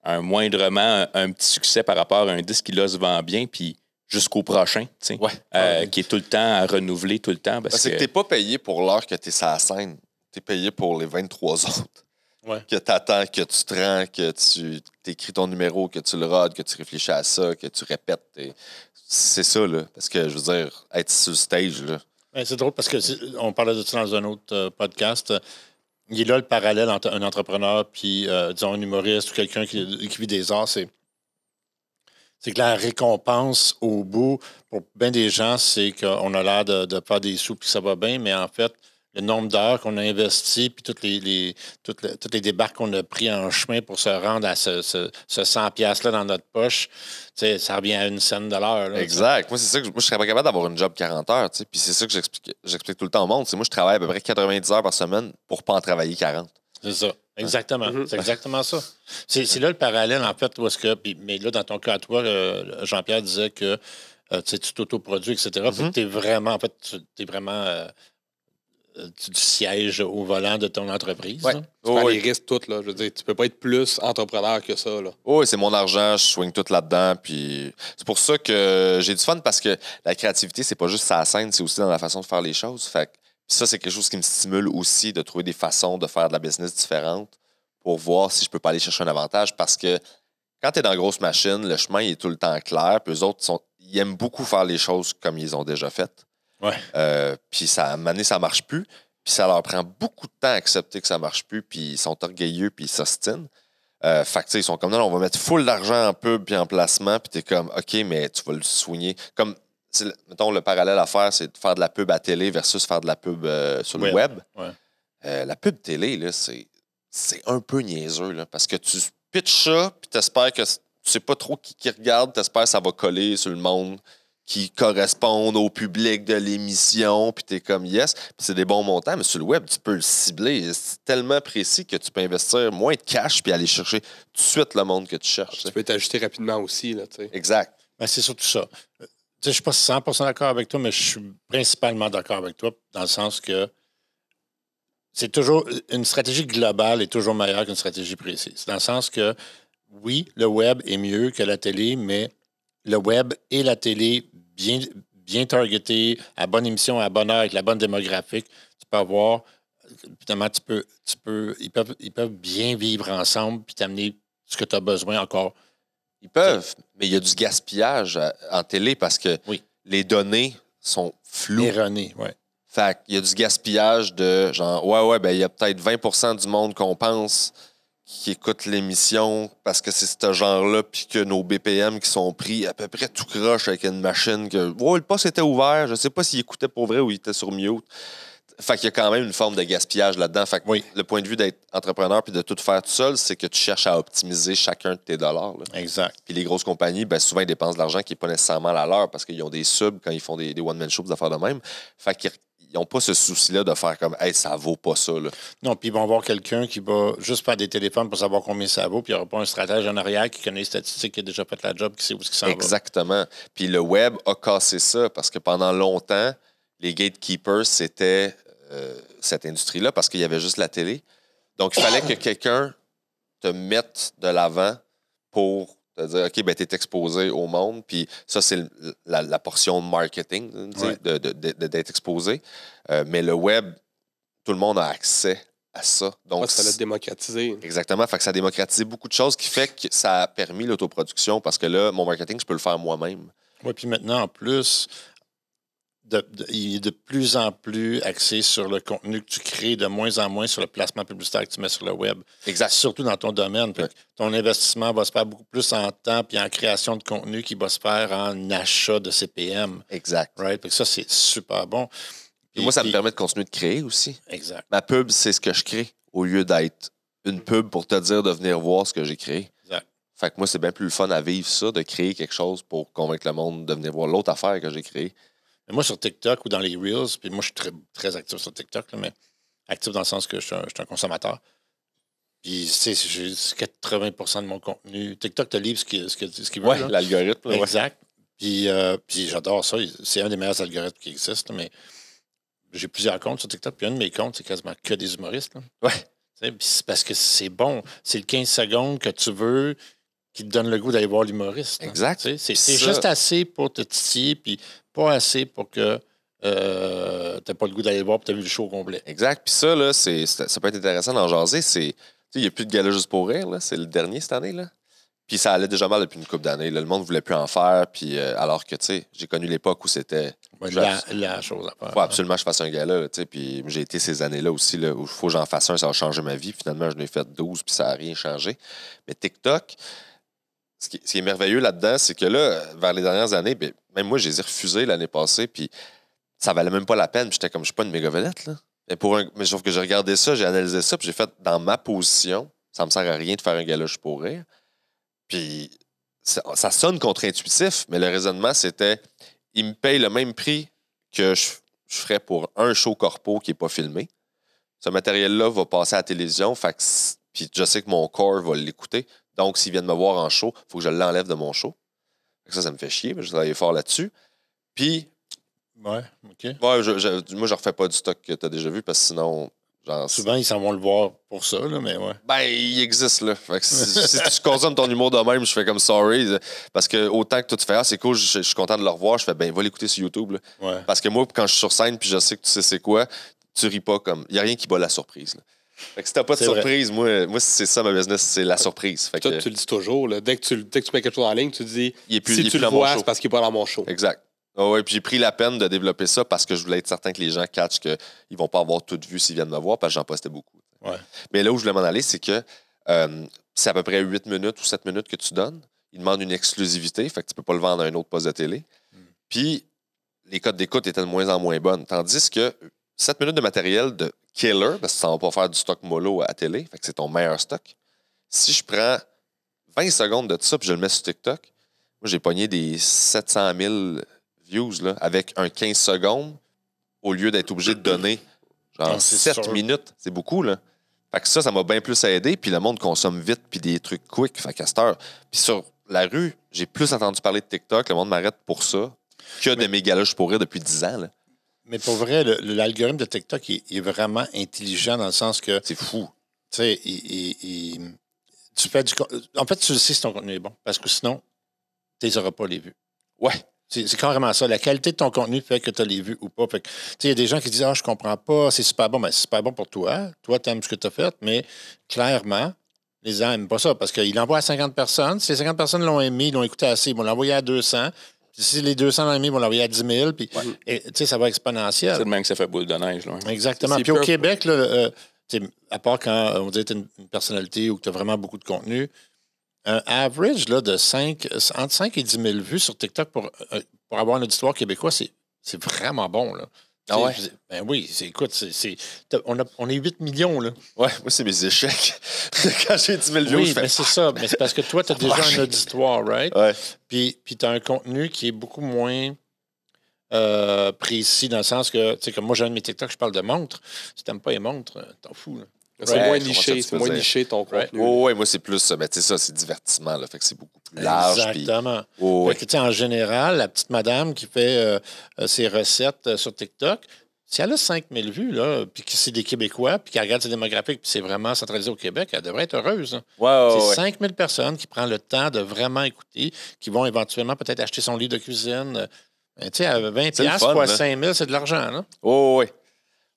un moindrement, un, un petit succès par rapport à un disque qui là se vend bien, puis jusqu'au prochain, tu sais, Ouais. euh, qui est tout le temps à renouveler tout le temps. Parce Parce que que, t'es pas payé pour l'heure que t'es sur la scène. T'es payé pour les 23 autres. Ouais. Que t'attends, que tu te rends, que tu écris ton numéro, que tu le rodes, que tu réfléchis à ça, que tu répètes. C'est ça, là. Parce que, je veux dire, être sur le stage, là. Ben, c'est drôle parce que on parlait de ça dans un autre euh, podcast. Il est là le parallèle entre un entrepreneur puis, euh, disons, un humoriste ou quelqu'un qui, qui vit des arts. C'est, c'est que la récompense au bout, pour bien des gens, c'est qu'on a l'air de, de faire des sous puis que ça va bien, mais en fait, le nombre d'heures qu'on a investi puis toutes les, les- toutes, les, toutes les débarques qu'on a pris en chemin pour se rendre à ce, ce, ce 100$-là dans notre poche, ça revient à une scène de l'heure. là. Exact. Moi, c'est ça que je, moi, je serais pas capable d'avoir une job 40 heures. Puis c'est ça que j'explique, tout le temps au monde. Moi, je travaille à peu près 90 heures par semaine pour pas en travailler 40. C'est ça. Exactement. Mhm. C'est exactement ça. C'est là le parallèle, en fait, où est-ce que. puis- mais là, dans ton cas, toi, euh, Jean-Pierre disait que euh, tu sais, tu t'autoproduis, etc. Mhm. tu es vraiment, en fait, tu es vraiment. euh, euh, tu tu sièges au volant de ton entreprise. Ouais. là. Tu Oh, prends oui. les risques toutes, là. Je veux dire, tu peux pas être plus entrepreneur que ça, là. Oh, oui, c'est mon argent, je swing tout là-dedans. Puis c'est pour ça que j'ai du fun parce que la créativité, c'est pas juste sa scène, c'est aussi dans la façon de faire les choses. Fait que ça, c'est quelque chose qui me stimule aussi de trouver des façons de faire de la business différente pour voir si je peux pas aller chercher un avantage parce que quand tu es dans la grosse machine, le chemin il est tout le temps clair. Puis eux autres, sont, ils aiment beaucoup faire les choses comme ils ont déjà faites. Ouais. Euh, puis ça, à un moment donné, ça marche plus. Puis ça leur prend beaucoup de temps à accepter que ça marche plus. Puis ils sont orgueilleux, puis ils s'ostinent. Euh, fait que, tu sais, ils sont comme, non, non, on va mettre full d'argent en pub puis en placement. Puis t'es comme, OK, mais tu vas le soigner. Comme, mettons, le parallèle à faire, c'est de faire de la pub à télé versus faire de la pub euh, sur le Web. web. Ouais. euh, la pub télé, là, c'est, c'est un peu niaiseux, là, parce que tu pitches ça, puis t'espères que tu sais pas trop qui, qui regarde, t'espères que ça va coller sur le monde qui correspondent au public de l'émission, puis t'es comme yes, puis c'est des bons montants, mais sur le web, tu peux le cibler. C'est tellement précis que tu peux investir moins de cash puis aller chercher tout de suite le monde que tu cherches. tu Tu sais. peux t'ajuster rapidement aussi, là, tu sais. Exact. Ben, c'est surtout ça. Je ne suis pas 100% d'accord avec toi, mais je suis principalement d'accord avec toi dans le sens que c'est toujours une stratégie globale est toujours meilleure qu'une stratégie précise. Dans le sens que oui, le web est mieux que la télé, mais le web et la télé bien, bien targetés, à bonne émission, à bonne heure, avec la bonne démographique, tu peux avoir, évidemment, tu peux, tu peux, ils, peuvent, ils peuvent bien vivre ensemble puis t'amener ce que tu as besoin encore. Ils peuvent, mais il y a du gaspillage à- en télé parce que Oui. les données sont floues. Erroné, ouais. Fait qu'il y a du gaspillage de genre, ouais, ouais, ben il y a peut-être 20% du monde qu'on pense qui écoute l'émission parce que c'est ce genre-là, puis que nos BPM qui sont pris à peu près tout croche avec une machine que, ouais, le poste était ouvert, je sais pas s'il écoutait pour vrai ou il était sur mute. Fait qu'il y a quand même une forme de gaspillage là-dedans. Fait que Oui. le point de vue d'être entrepreneur puis de tout faire tout seul, c'est que tu cherches à optimiser chacun de tes dollars. là. Exact. Puis les grosses compagnies, ben, souvent, ils dépensent de l'argent qui n'est pas nécessairement la leur parce qu'ils ont des subs quand ils font des, des one-man shows, des affaires de même. Fait qu'ils n'ont pas ce souci-là de faire comme, hey, ça vaut pas ça. Là. Non, puis ils vont voir quelqu'un qui va juste faire des téléphones pour savoir combien ça vaut, puis il n'y aura pas un stratège en arrière qui connaît les statistiques, qui a déjà fait la job, qui sait où ce qui s'en va. Exactement. Puis le web a cassé ça parce que pendant longtemps, les gatekeepers, c'était euh, cette industrie-là parce qu'il y avait juste la télé. Donc, il fallait que quelqu'un te mette de l'avant pour te dire, OK, ben, tu es exposé au monde. Puis ça, c'est la, la portion marketing, Ouais. d'être exposé. Euh, mais le web, tout le monde a accès à ça. Donc, ça l'a démocratisé. Exactement. Fait que ça a démocratisé beaucoup de choses qui fait que ça a permis l'autoproduction parce que là, mon marketing, je peux le faire moi-même. Oui, puis maintenant, en plus, de- de- il est de plus en plus axé sur le contenu que tu crées, de moins en moins sur le placement publicitaire que tu mets sur le web. Exact. Surtout dans ton domaine. Ouais. ton investissement va se faire beaucoup plus en temps puis en création de contenu qui va se faire en achat de CPM. Exact. Right? Fait que ça, c'est super bon. Puis moi, ça me permet de continuer de créer aussi. Exact. Ma pub, c'est ce que je crée au lieu d'être une pub pour te dire de venir voir ce que j'ai créé. Exact. Fait que moi, c'est bien plus le fun à vivre ça, de créer quelque chose pour convaincre le monde de venir voir l'autre affaire que j'ai créée. Mais moi, sur TikTok ou dans les Reels, puis moi, je suis très, très actif sur TikTok, là, mais actif dans le sens que je suis un, je suis un consommateur. Puis, tu sais, j'ai 80% de mon contenu. TikTok te livre ce qu'il ce que- ce veut. L'algorithme. ouais. Exact. Puis, euh, puis j'adore ça. C'est un des meilleurs algorithmes qui existent, mais j'ai plusieurs comptes sur TikTok. Puis un de mes comptes, c'est quasiment que des humoristes. là. Ouais. C'est parce que c'est bon. C'est le 15 secondes que tu veux qui te donne le goût d'aller voir l'humoriste. Exact. C'est c'est juste assez pour te titiller, puis pas assez pour que euh, tu n'aies pas le goût d'aller le voir puis tu as vu le show au complet. Exact. Puis ça, là, c'est, ça peut être intéressant d'en jaser. C'est, il n'y a plus de gala juste pour rire. Là. C'est le dernier cette année. Là. Puis ça allait déjà mal depuis une couple d'années. Le monde ne voulait plus en faire. Puis euh, alors que, tu sais, j'ai connu l'époque où c'était. Ouais, la, la chose à faire. faut absolument que je fasse un gala. Là, puis j'ai été ces années-là aussi là, où il faut que j'en fasse un. Ça a changé ma vie. Finalement, je n'ai fait 12 puis ça n'a rien changé. Mais TikTok, ce qui, est merveilleux là-dedans, c'est que là, vers les dernières années, ben, même moi, je les ai refusés l'année passée. Puis ça valait même pas la peine. J'étais comme, je suis pas une méga vedette, là. Mais, pour un, mais sauf que j'ai regardé ça, j'ai analysé ça, puis j'ai fait dans ma position, ça me sert à rien de faire un juste pour rire. Puis ça, sonne contre-intuitif, mais le raisonnement, c'était il me paye le même prix que je, ferais pour un show corpo qui n'est pas filmé. Ce matériel-là va passer à la télévision, puis je sais que mon corps va l'écouter. Donc, s'ils viennent me voir en show, il faut que je l'enlève de mon show. Ça, ça me fait chier, mais je travaille fort là-dessus. Puis, Ouais, OK. Ouais, je, je- moi, je refais pas du stock que tu as déjà vu parce que sinon, genre. Souvent, ils s'en vont le voir pour ça, là, mais ouais. Ben, il existe, là. Fait que si, si tu consommes ton humour de même, je fais comme sorry. Parce que autant que toi, tu fais, ah, c'est cool, je, je suis content de le revoir, je fais, ben, va l'écouter sur YouTube, là. ouais. Parce que moi, quand je suis sur scène puis je sais que tu sais c'est quoi, tu ris pas comme. Il y a rien qui bat la surprise, là. Fait que si t'as pas de vrai. surprise, moi, moi c'est ça ma business, c'est la surprise. Fait Toi, que, tu le dis toujours. là. Dès, que tu, dès que tu mets quelque chose en ligne, tu dis il est plus, il si est tu plus le vois, c'est parce qu'il n'est pas dans mon show. Exact. Ah ouais, puis j'ai pris la peine de développer ça parce que je voulais être certain que les gens catchent qu'ils ne vont pas avoir tout vu s'ils viennent me voir parce que j'en postais beaucoup. Ouais. Mais là où je voulais m'en aller, c'est que euh, c'est à peu près 8 minutes ou 7 minutes que tu donnes. Ils demandent une exclusivité, fait que tu peux pas le vendre à un autre poste de télé. Hmm. Puis les codes d'écoute étaient de moins en moins bonnes. Tandis que 7 minutes de matériel de killer, parce que ça va pas faire du stock mollo à la télé, fait que c'est ton meilleur stock. Si je prends 20 secondes de ça puis je le mets sur TikTok, moi, j'ai pogné des 700 000 views là, avec un 15 secondes au lieu d'être obligé de donner genre Ah, c'est 7 sûr. minutes. C'est beaucoup, là. Fait que ça, ça m'a bien plus aidé. Puis le monde consomme vite, puis des trucs quick. Fait qu'à cette heure. Puis sur la rue, j'ai plus entendu parler de TikTok. Le monde m'arrête pour ça que de mes galages pour rire depuis 10 ans. là. Mais pour vrai, l'algorithme de TikTok est, est vraiment intelligent dans le sens que, tu C'est fou. sais, il- il- il- tu fais du. En fait, tu le sais si ton contenu est bon. Parce que sinon, tu les auras pas les vues. Ouais. C'est carrément ça. La qualité de ton contenu fait que tu as les vues ou pas. Fait que, tu sais, il y a des gens qui disent Ah, je comprends pas, c'est super bon. Mais c'est super bon pour toi. Toi, tu aimes ce que tu as fait, mais clairement, les gens n'aiment pas ça parce qu'il envoie à 50 personnes. Si les 50 personnes l'ont aimé, ils l'ont écouté assez, ils vont l'envoyer à 200. Puis si les 200 l'ont aimé, ils vont l'envoyer à 10 000. Puis, et, tu sais, ça va exponentiel. C'est de même que ça fait boule de neige. Là. Exactement. Puis au Québec, là, euh, à part quand euh, on dit que tu une, une personnalité ou que tu as vraiment beaucoup de contenu, un average là, de 5, entre 5 et 10 000 vues sur TikTok pour, euh, pour avoir un auditoire québécois, c'est, c'est vraiment bon. Là. Ah Tu ouais? Ben oui, écoute, c'est, on, a, on est 8 millions. Là. Ouais, moi, c'est mes échecs. Quand j'ai 10 000 views, Oui, je fais. mais c'est ça. Mais c'est parce que toi, tu as déjà marche. un auditoire, right? Ouais. Puis, puis tu as un contenu qui est beaucoup moins euh, précis dans le sens que, tu sais, comme moi, j'ai un de mes TikTok, je parle de montres. Si t'aimes pas les montres, euh, t'en fous. là. C'est Ouais, moins niché, c'est moins dire. niché ton contenu. Oh, ouais, moi, c'est plus. Ben, tu sais, ça, c'est divertissement. Là, fait que c'est beaucoup plus large. Exactement. Oh, ouais. Fait que, tu sais, en général, la petite madame qui fait euh, euh, ses recettes euh, sur TikTok, si elle a 5000 vues, là, puis que c'est des Québécois, puis qu'elle regarde ses démographiques, puis c'est vraiment centralisé au Québec, elle devrait être heureuse. hein. C'est ouais. 5000 personnes qui prennent le temps de vraiment écouter, qui vont éventuellement peut-être acheter son livre de cuisine. Ben, tu sais, à 20 C'est le piastres fois là. 5000, c'est de l'argent, là? Oh, ouais.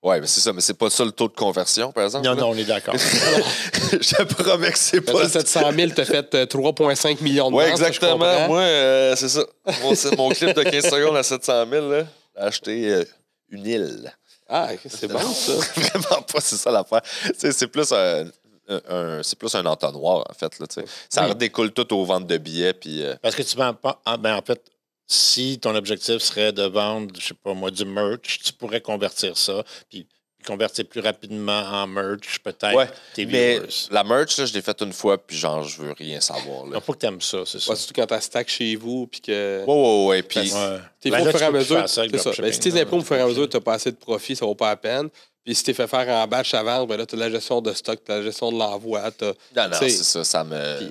Ouais, mais c'est ça, mais c'est pas ça le taux de conversion, par exemple. Non, là? non, on est d'accord. je te promets que c'est pas que 700 000, t'as fait euh, 3,5 millions de ça, je exactement. Moi, euh, c'est ça. Mon, c'est mon clip de 15 secondes à 700 000, là, j'ai acheté euh, une île. Ah, ok, c'est bon, ça. Vraiment pas, c'est ça l'affaire. C'est plus un, c'est plus un entonnoir, en fait. Là, tu sais. ça Oui. redécoule tout aux ventes de billets. Puis, euh, Parce que tu vends pas. ah, ben, en fait, si ton objectif serait de vendre, je sais pas moi, du merch, tu pourrais convertir ça, puis convertir plus rapidement en merch, peut-être ouais, tes mais viewers. la merch, là, je l'ai faite une fois, puis genre, je veux rien savoir. Là. Il faut que tu aimes ça, c'est ça. Ouais, surtout quand t'as stack chez vous, puis que. Ouais, ouais, ouais. Puis, Ouais. Tes Ben impôts là, au fur et à mesure, c'est ça. Mais si tes impôts au fur et à mesure, t'as pas assez de profit, ça vaut pas la peine. Puis si t'es fait faire en batch à vendre, ben là, t'as de la gestion de stock, t'as la gestion de l'envoi, t'as. non, non, tu sais, c'est ça, ça me.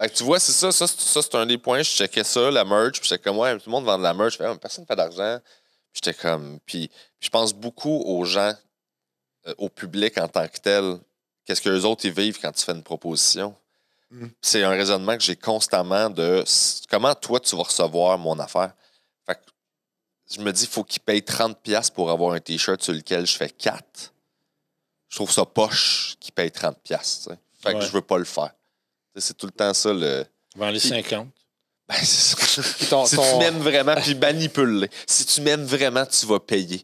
Fait que tu vois, c'est ça, ça, c'est- ça, c'est un des points. Je checkais ça, la merch, puis j'étais comme, ouais, tout le monde vend de la merch. Je fais, Ah, personne ne fait d'argent. Puis J'étais comme, puis je pense beaucoup aux gens, euh, au public en tant que tel. Qu'est-ce que les autres ils vivent quand tu fais une proposition? Mm. C'est un raisonnement que j'ai constamment de comment toi tu vas recevoir mon affaire? Fait que je me dis, il faut qu'il paye 30$ pour avoir un t-shirt sur lequel je fais 4. Je trouve ça poche qu'il paye 30$. tu sais. Fait que Ouais. je veux pas le faire. C'est tout le temps ça le. Vends les 50. Ben, c'est ça. Ton- si ton- tu m'aimes vraiment, puis manipule-les. Si tu m'aimes vraiment, tu vas payer.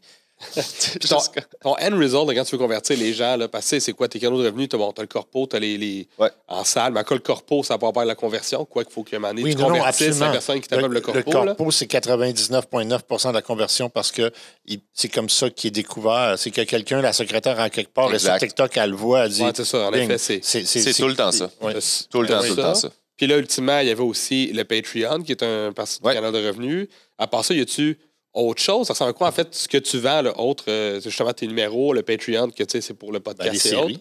Puis ton, ton end result, là, quand tu veux convertir les gens, là, parce que c'est quoi tes canaux de revenus? T'as bon, t'as le corpo, t'as les, les Ouais. en salle, mais à quoi le corpo, ça va pas faire la conversion. Quoi qu'il faut que Oui, tu non, non, convertisses la personne qui Le, t'appelle le, le corpo. là. corpo, c'est 99,9% de la conversion parce que c'est comme ça qui est découvert. C'est que quelqu'un, la secrétaire en quelque part, et sur Exact. TikTok, elle le voit, elle dit. Ouais, c'est ça. En effet, c'est. C'est tout le temps ça. Ouais. Tout le temps, tout le temps ça. Puis là, ultimement, il y avait aussi le Patreon, qui est un parti Ouais. canal de revenus. À part ça, y a-tu autre chose? Ça ressemble à quoi, en fait, ce que tu vends, le autre, euh, c'est justement tes numéros, le Patreon, que tu sais, c'est pour le Ben, podcast les et autres. séries.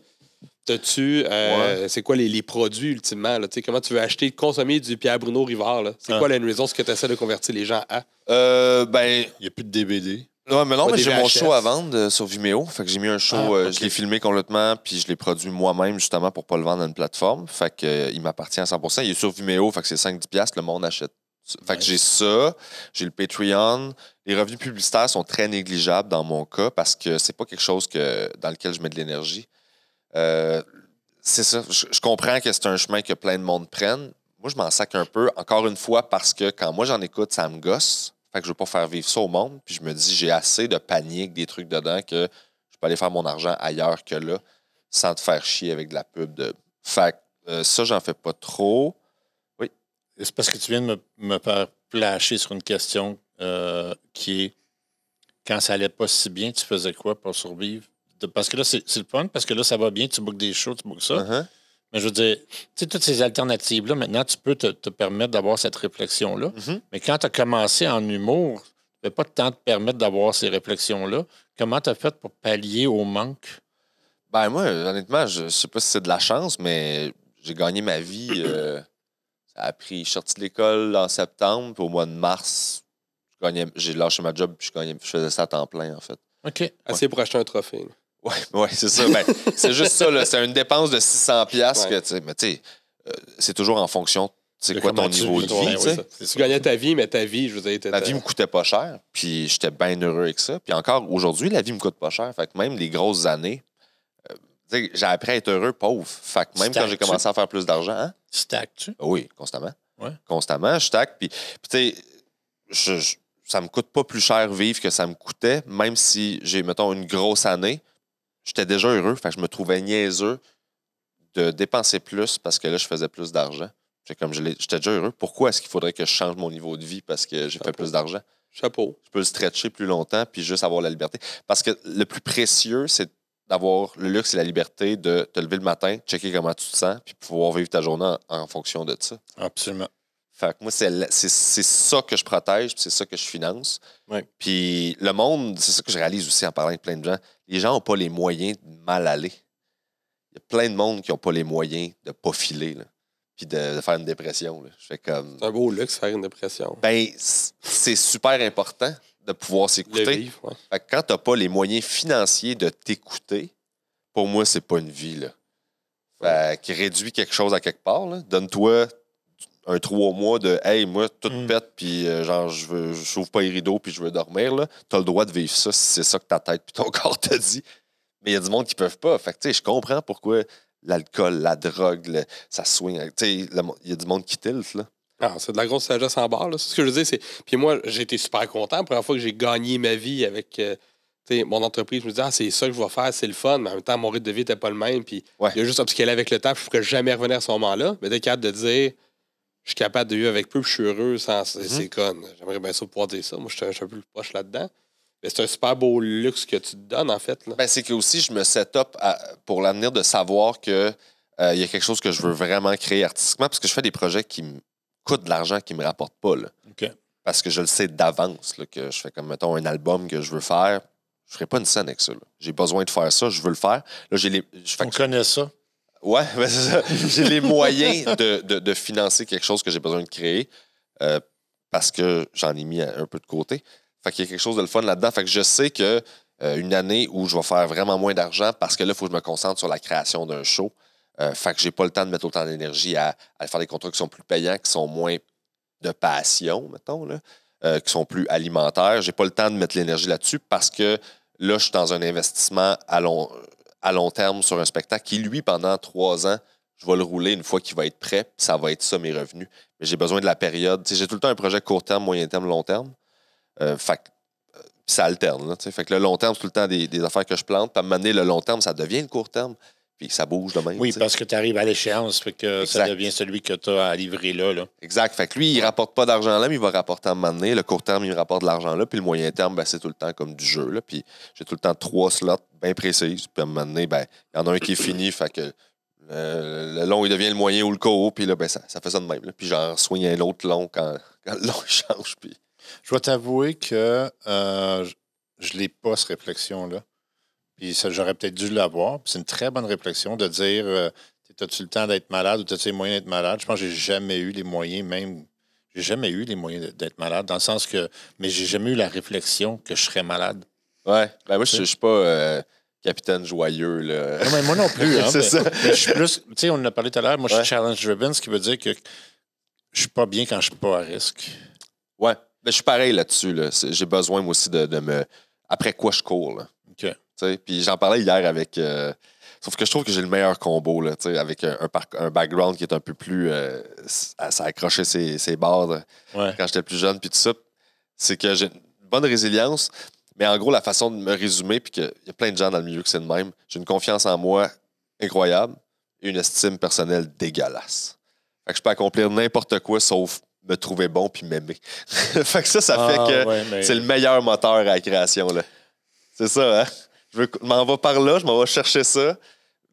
T'as-tu, euh, c'est quoi les, les produits ultimement? Là? Tu sais, Comment tu veux acheter, consommer du Pierre Bruno Rivard? là? C'est Ah. quoi la raison ce que tu essaies de convertir les gens à? Euh, ben, Il n'y a plus de DVD. ouais, mais non, mais j'ai mon show à vendre euh, sur Vimeo. Fait que j'ai mis un show, Ah, euh, je l'ai filmé complètement, puis je l'ai produit moi-même, justement, pour pas le vendre à une plateforme. Fait que, il m'appartient à 100% Il est sur Vimeo, fait que c'est 5-10$, le monde achète. Fait que j'ai ça, j'ai le Patreon. Les revenus publicitaires sont très négligeables dans mon cas parce que c'est pas quelque chose que, dans lequel je mets de l'énergie. Euh, c'est ça. Je, je comprends que c'est un chemin que plein de monde prennent. Moi, je m'en sac un peu, encore une fois, parce que quand moi j'en écoute, ça me gosse. Fait que je veux pas faire vivre ça au monde. Puis je me dis, j'ai assez de panique, des trucs dedans que je peux aller faire mon argent ailleurs que là, sans te faire chier avec de la pub. De... Fait que euh, ça, j'en fais pas trop. C'est parce que tu viens de me, me faire flasher sur une question euh, qui est quand ça allait pas si bien, tu faisais quoi pour survivre? De- parce que là, c'est le fun, parce que là, ça va bien, tu bookes des shows, tu bookes ça. Uh-huh. Mais je veux dire, tu sais, toutes ces alternatives-là, maintenant, tu peux te, te permettre d'avoir cette réflexion-là. Mhm. Mais quand tu as commencé en humour, tu ne pas tant te permettre d'avoir ces réflexions-là. Comment tu as fait pour pallier au manque? Ben moi, honnêtement, je, je sais pas si c'est de la chance, mais j'ai gagné ma vie. euh, ça a pris. Je suis sorti de l'école en septembre, puis au mois de mars, j'ai lâché ma job, puis je, gagnais- je faisais ça à temps plein, en fait. OK. Assez pour acheter un trophée. là. Ouais, ouais, c'est ça. Ben, c'est juste ça, là. C'est une dépense de 600 pièces Ouais. que, tu sais, mais tu sais, euh, c'est toujours en fonction, c'est De quoi ton niveau de vie, ouais, tu gagnais ta vie, mais ta vie, je veux dire, La vie me coûtait pas cher, puis j'étais bien heureux avec ça. Puis encore aujourd'hui, la vie me coûte pas cher. Fait que même les grosses années, euh, tu sais, j'ai appris à être heureux pauvre. Fait que même quand j'ai commencé à faire plus d'argent, hein? Stack-tu? Oui, constamment. Ouais. Constamment, je stack. Puis, tu sais, ça me coûte pas plus cher vivre que ça me coûtait, même si j'ai, mettons, une grosse année. J'étais déjà heureux. Fait que je me trouvais niaiseux de dépenser plus parce que là, je faisais plus d'argent. Comme j'étais déjà heureux. Pourquoi est-ce qu'il faudrait que je change mon niveau de vie parce que j'ai fait plus d'argent? Chapeau. je peux le stretcher plus longtemps puis juste avoir la liberté. Parce que le plus précieux, c'est d'avoir le luxe et la liberté de te lever le matin, checker comment tu te sens, puis pouvoir vivre ta journée en, en fonction de ça. Absolument. Fait que moi, c'est ça que je protège, puis c'est ça que je finance. Puis le monde, c'est ça que je réalise aussi en parlant avec plein de gens, les gens n'ont pas les moyens de mal aller. Il y a plein de monde qui n'ont pas les moyens de pas filer, là, puis de, de faire une dépression. là. Je fais comme... C'est un beau luxe, faire une dépression. Ben, c'est super important de pouvoir s'écouter. ouais. Quand t'as pas les moyens financiers de t'écouter, pour moi, c'est pas une vie, là. Fait que réduis quelque chose à quelque part. Donne-toi un trois mois de Hey, moi, tout Mm. pète, puis euh, genre, je veux, je s'ouvre pas les rideaux, puis je veux dormir, là. T'as le droit de vivre ça si c'est ça que ta tête puis ton corps te dit. Mais il y a du monde qui peuvent pas. Fait que, tu sais, je comprends pourquoi l'alcool, la drogue, le- ça. Tu sais, mo- il y a du monde qui tilte, là. Ah, c'est de la grosse sagesse en barre. ce que je veux dire. c'est- Puis moi, j'ai été super content. La première fois que j'ai gagné ma vie avec euh, mon entreprise, je me disais, ah, c'est ça que je vais faire, c'est le fun. Mais en même temps, mon rythme de vie n'était pas le même. Puis Ouais. il y a juste upscalé avec le temps. puis Je ne pourrais jamais revenir à ce moment-là. Mais d'être capable de dire, je suis capable de vivre avec peu, puis je suis heureux sans. C'est Mhm. c'est con. J'aimerais bien ça pouvoir dire ça. Moi, je suis un peu plus proche là-dedans. Mais c'est un super beau luxe que tu te donnes, en fait. Là. Ben, c'est que aussi, je me set up à- pour l'avenir de savoir que euh, il y a quelque chose que je veux vraiment créer artistiquement parce que je fais des projets qui me coûtent de l'argent, qui me rapportent pas. Là. Parce que je le sais d'avance, que je fais comme, mettons, un album que je veux faire. Je ferai pas une scène avec ça. J'ai besoin de faire ça, je veux le faire. Là, j'ai les. On que- connaît ça. Ouais, ben, c'est ça. J'ai les moyens de, de- de financer quelque chose que j'ai besoin de créer euh, parce que j'en ai mis un peu de côté. Fait qu'il y a quelque chose de le fun là-dedans. Fait que je sais que euh, une année où je vais faire vraiment moins d'argent parce que là, il faut que je me concentre sur la création d'un show. Euh, fait que j'ai pas le temps de mettre autant d'énergie à, à faire des contrats qui sont plus payants, qui sont moins de passion, mettons, là, euh, qui sont plus alimentaires. J'ai pas le temps de mettre l'énergie là-dessus parce que là, je suis dans un investissement à long, à long terme sur un spectacle qui, lui, pendant trois ans, je vais le rouler une fois qu'il va être prêt, ça va être ça mes revenus. Mais j'ai besoin de la période. J'ai tout le temps un projet court terme, moyen terme, long terme. Euh, euh, ça alterne. Là, fait que le long terme, c'est tout le temps des, affaires que je plante. Puis à un le long terme, ça devient le court terme. Puis ça bouge de même. Oui, parce que tu arrives à l'échéance, fait que ça devient celui que tu as à livrer là. là. Exact. Fait que lui, il rapporte pas d'argent là, mais il va rapporter à un moment donné. Le court terme, il me rapporte de l'argent là. Puis le moyen terme, ben, c'est tout le temps comme du jeu. Là. Puis j'ai tout le temps trois slots bien précises. Puis à un moment donné, ben, il y en a un qui est fini. Fait que euh, le long, il devient le moyen ou le court. Puis là, ben, ça, ça fait ça de même. là. Puis j'en soigne un autre long quand, quand le long il change. Puis Je dois t'avouer que euh, je ne l'ai pas, cette réflexion-là. Puis ça, j'aurais peut-être dû l'avoir. Puis c'est une très bonne réflexion de dire euh, as-tu le temps d'être malade ou as-tu les moyens d'être malade? Je pense que j'ai jamais eu les moyens, même. J'ai jamais eu les moyens d'être malade, dans le sens que. Mais j'ai jamais eu la réflexion que je serais malade. ouais. Ben, moi, je suis pas euh, capitaine joyeux. Là. Non, mais moi non plus. hein, C'est mais- ça. mais je suis plus. Tu sais, on en a parlé tout à l'heure. Moi, je Ouais. suis challenge-driven, ce qui veut dire que je suis pas bien quand je suis pas à risque. Ouais. Ben, je suis pareil là-dessus. Là. J'ai besoin, moi aussi, de, de me. Après quoi je cours. Là. OK. Puis j'en parlais hier avec. euh, Sauf que je trouve que j'ai le meilleur combo, là, avec un, un, background qui est un peu plus. euh, ça accrocher ses, ses barres euh, Ouais. quand j'étais plus jeune, puis tout ça. C'est que j'ai une bonne résilience, mais en gros, la façon de me résumer, puis qu'il y a plein de gens dans le milieu que c'est le même, j'ai une confiance en moi incroyable et une estime personnelle dégueulasse. Fait que je peux accomplir n'importe quoi sauf me trouver bon puis m'aimer. fait que ça, ça Ah, fait que ouais, mais- c'est le meilleur moteur à la création. là. C'est ça, hein? Je m'en vais par là, je m'en vais chercher ça.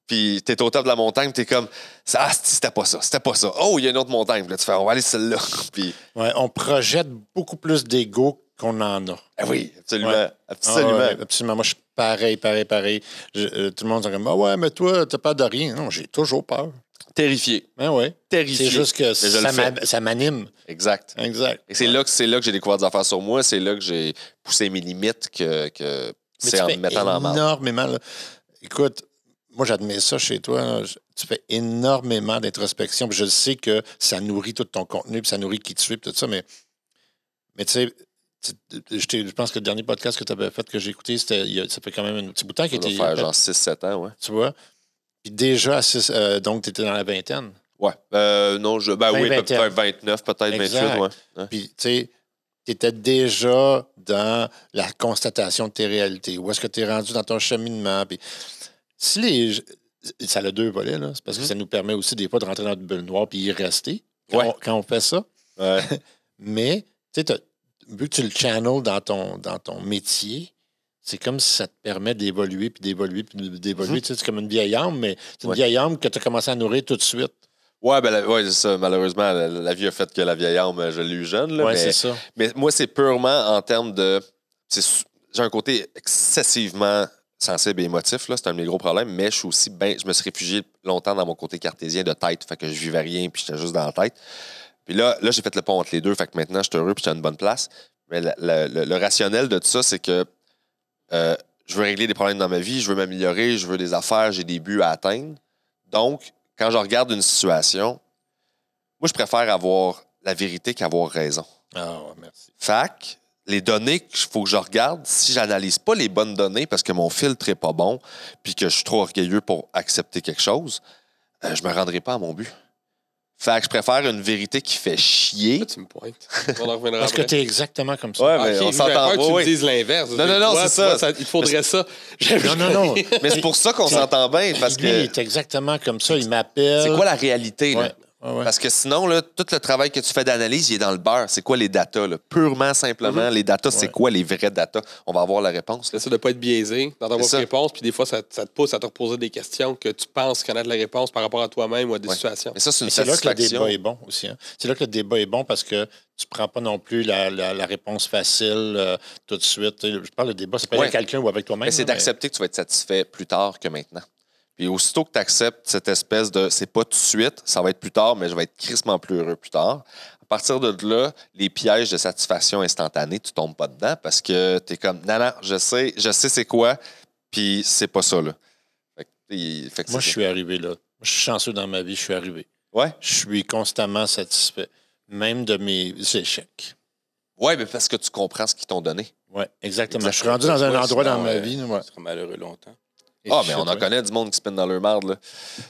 Puis t'es au top de la montagne, t'es comme, ah, c'était pas ça, c'était pas ça. Oh, il y a une autre montagne. Là, tu fais, on va aller celle-là. puis, Ouais, on projette beaucoup plus d'ego qu'on en a. ah oui, absolument. Ouais. Absolument. Ah ouais, absolument. Moi, je suis pareil, pareil, pareil. Je- euh, tout le monde dit comme, ah ouais, mais toi, t'as peur de rien. Non, j'ai toujours peur. Terrifié. Ben ouais. Terrifié. C'est juste que ça m'anime. Exact. Exact. Et c'est là que c'est là que j'ai découvert des affaires sur moi, c'est là que j'ai poussé mes limites que, c'est tu en me mettant dans la marde. énormément. là. Écoute, moi, j'admets ça chez toi. là. Tu fais énormément d'introspection. Je sais que ça nourrit tout ton contenu, puis ça nourrit qui tu es, puis tout ça, mais, mais tu sais, je, pense que le dernier podcast que tu avais fait, que j'ai écouté, c'était, il y a- ça fait quand même un petit bout de temps qu'il était. faire genre 6-7 ans, ouais. Tu vois? Puis déjà, à six- euh, donc, tu étais dans la vingtaine. Ouais. Euh, non, je, ben oui, peut-être 29, peut-être Exact. 28, ouais. ouais. Puis, tu sais, tu étais déjà dans la constatation de tes réalités. Où est-ce que tu es rendu dans ton cheminement? Puis, si les. Ça a deux volets, là. C'est parce que Mhm. ça nous permet aussi des fois de rentrer dans notre bulle noire puis y rester quand, Ouais. on, quand on fait ça. Ouais. Mais, tu sais, vu que tu le channel dans ton, dans ton métier, c'est comme si ça te permet d'évoluer, puis d'évoluer, puis d'évoluer. Tu sais, C'est comme une vieille âme, mais c'est une Ouais. vieille âme que tu as commencé à nourrir tout de suite. Ouais, ben, la- ouais, c'est ça. Malheureusement, la, la vie a fait que la vieille âme, je l'ai eu jeune. Là, Oui, mais, c'est ça. mais moi, c'est purement en termes de. c'est J'ai un côté excessivement sensible et émotif, là, c'est un de mes gros problèmes, mais je suis aussi ben, je me suis réfugié longtemps dans mon côté cartésien de tête, fait que je vivais rien, puis j'étais juste dans la tête. Puis là, là j'ai fait le pont entre les deux, fait que maintenant, je suis heureux, puis à une bonne place. Mais la- la- le, le rationnel de tout ça, c'est que euh, je veux régler des problèmes dans ma vie, je veux m'améliorer, je veux des affaires, j'ai des buts à atteindre. Donc, quand je regarde une situation, moi, je préfère avoir la vérité qu'avoir raison. Ah, ouais, merci. Fac, les données qu'il faut que je regarde, si j'analyse pas les bonnes données parce que mon filtre est pas bon, puis que je suis trop orgueilleux pour accepter quelque chose, euh, je me rendrai pas à mon but. Fait que je préfère une vérité qui fait chier. Là, tu me pointes. On en reviendra Parce que après. tu es exactement comme ça. Ouais, Ah, mais ok, on s'entend que pas. tu me dises l'inverse. Non, non, non, c'est ça. Il faudrait ça. Non, non, non. Mais c'est pour ça qu'on s'entend bien, parce Lui, il que est exactement comme ça. Il m'appelle. c'est quoi la réalité? là? Ouais. Parce que sinon, là, tout le travail que tu fais d'analyse, il est dans le beurre. C'est quoi les datas? là? Purement, simplement, les datas, c'est Ouais. quoi les vraies datas? On va avoir la réponse. J'essaie de ne pas être biaisé dans ta C'est ça. réponse, puis des fois, ça, ça te pousse à te reposer des questions que tu penses connaître la réponse par rapport à toi-même ou à des Ouais. situations. Mais ça, c'est une c'est là que le débat est bon aussi. hein. C'est là que le débat est bon parce que tu prends pas non plus la, la- la réponse facile euh, tout de suite. Je parle de débat, c'est pas Ouais. avec quelqu'un ou avec toi-même. Mais c'est là, d'accepter que tu vas être satisfait plus tard que maintenant. Puis aussitôt que tu acceptes cette espèce de c'est pas tout de suite, ça va être plus tard, mais je vais être crissement plus heureux plus tard. À partir de là, les pièges de satisfaction instantanée, tu tombes pas dedans parce que tu es comme non, non, je sais, je sais c'est quoi, puis c'est pas ça. Là. Fait que, il- fait que Moi, je suis arrivé là. Je suis chanceux dans ma vie, je suis arrivé. Ouais. Je suis constamment satisfait, même de mes échecs. ouais, mais parce que tu comprends ce qu'ils t'ont donné. Oui, exactement. Je suis rendu dans un endroit dans ma euh, vie. ouais. Tu seras malheureux longtemps. Ah, Et mais on en ouais. connaît du monde qui spinne dans leur marde.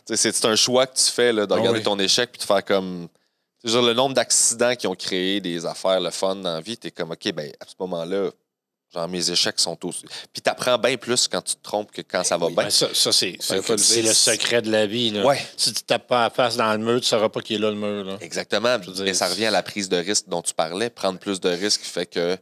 C'est un choix que tu fais là, de Ah regarder oui. ton échec puis de faire comme. Dire, le nombre d'accidents qui ont créé des affaires, le fun dans la vie, t'es comme, OK, ben à ce moment-là, genre mes échecs sont aussi. Puis t'apprends bien plus quand tu te trompes que quand ça va bien. Ben, ça, ça, c'est le secret de la vie. là. Ouais. Si tu tapes pas la face dans le mur, tu ne sauras pas qu'il est là le mur. Là. Exactement. veux dire, Mais ça revient à la prise de risque dont tu parlais. Prendre plus de risques fait que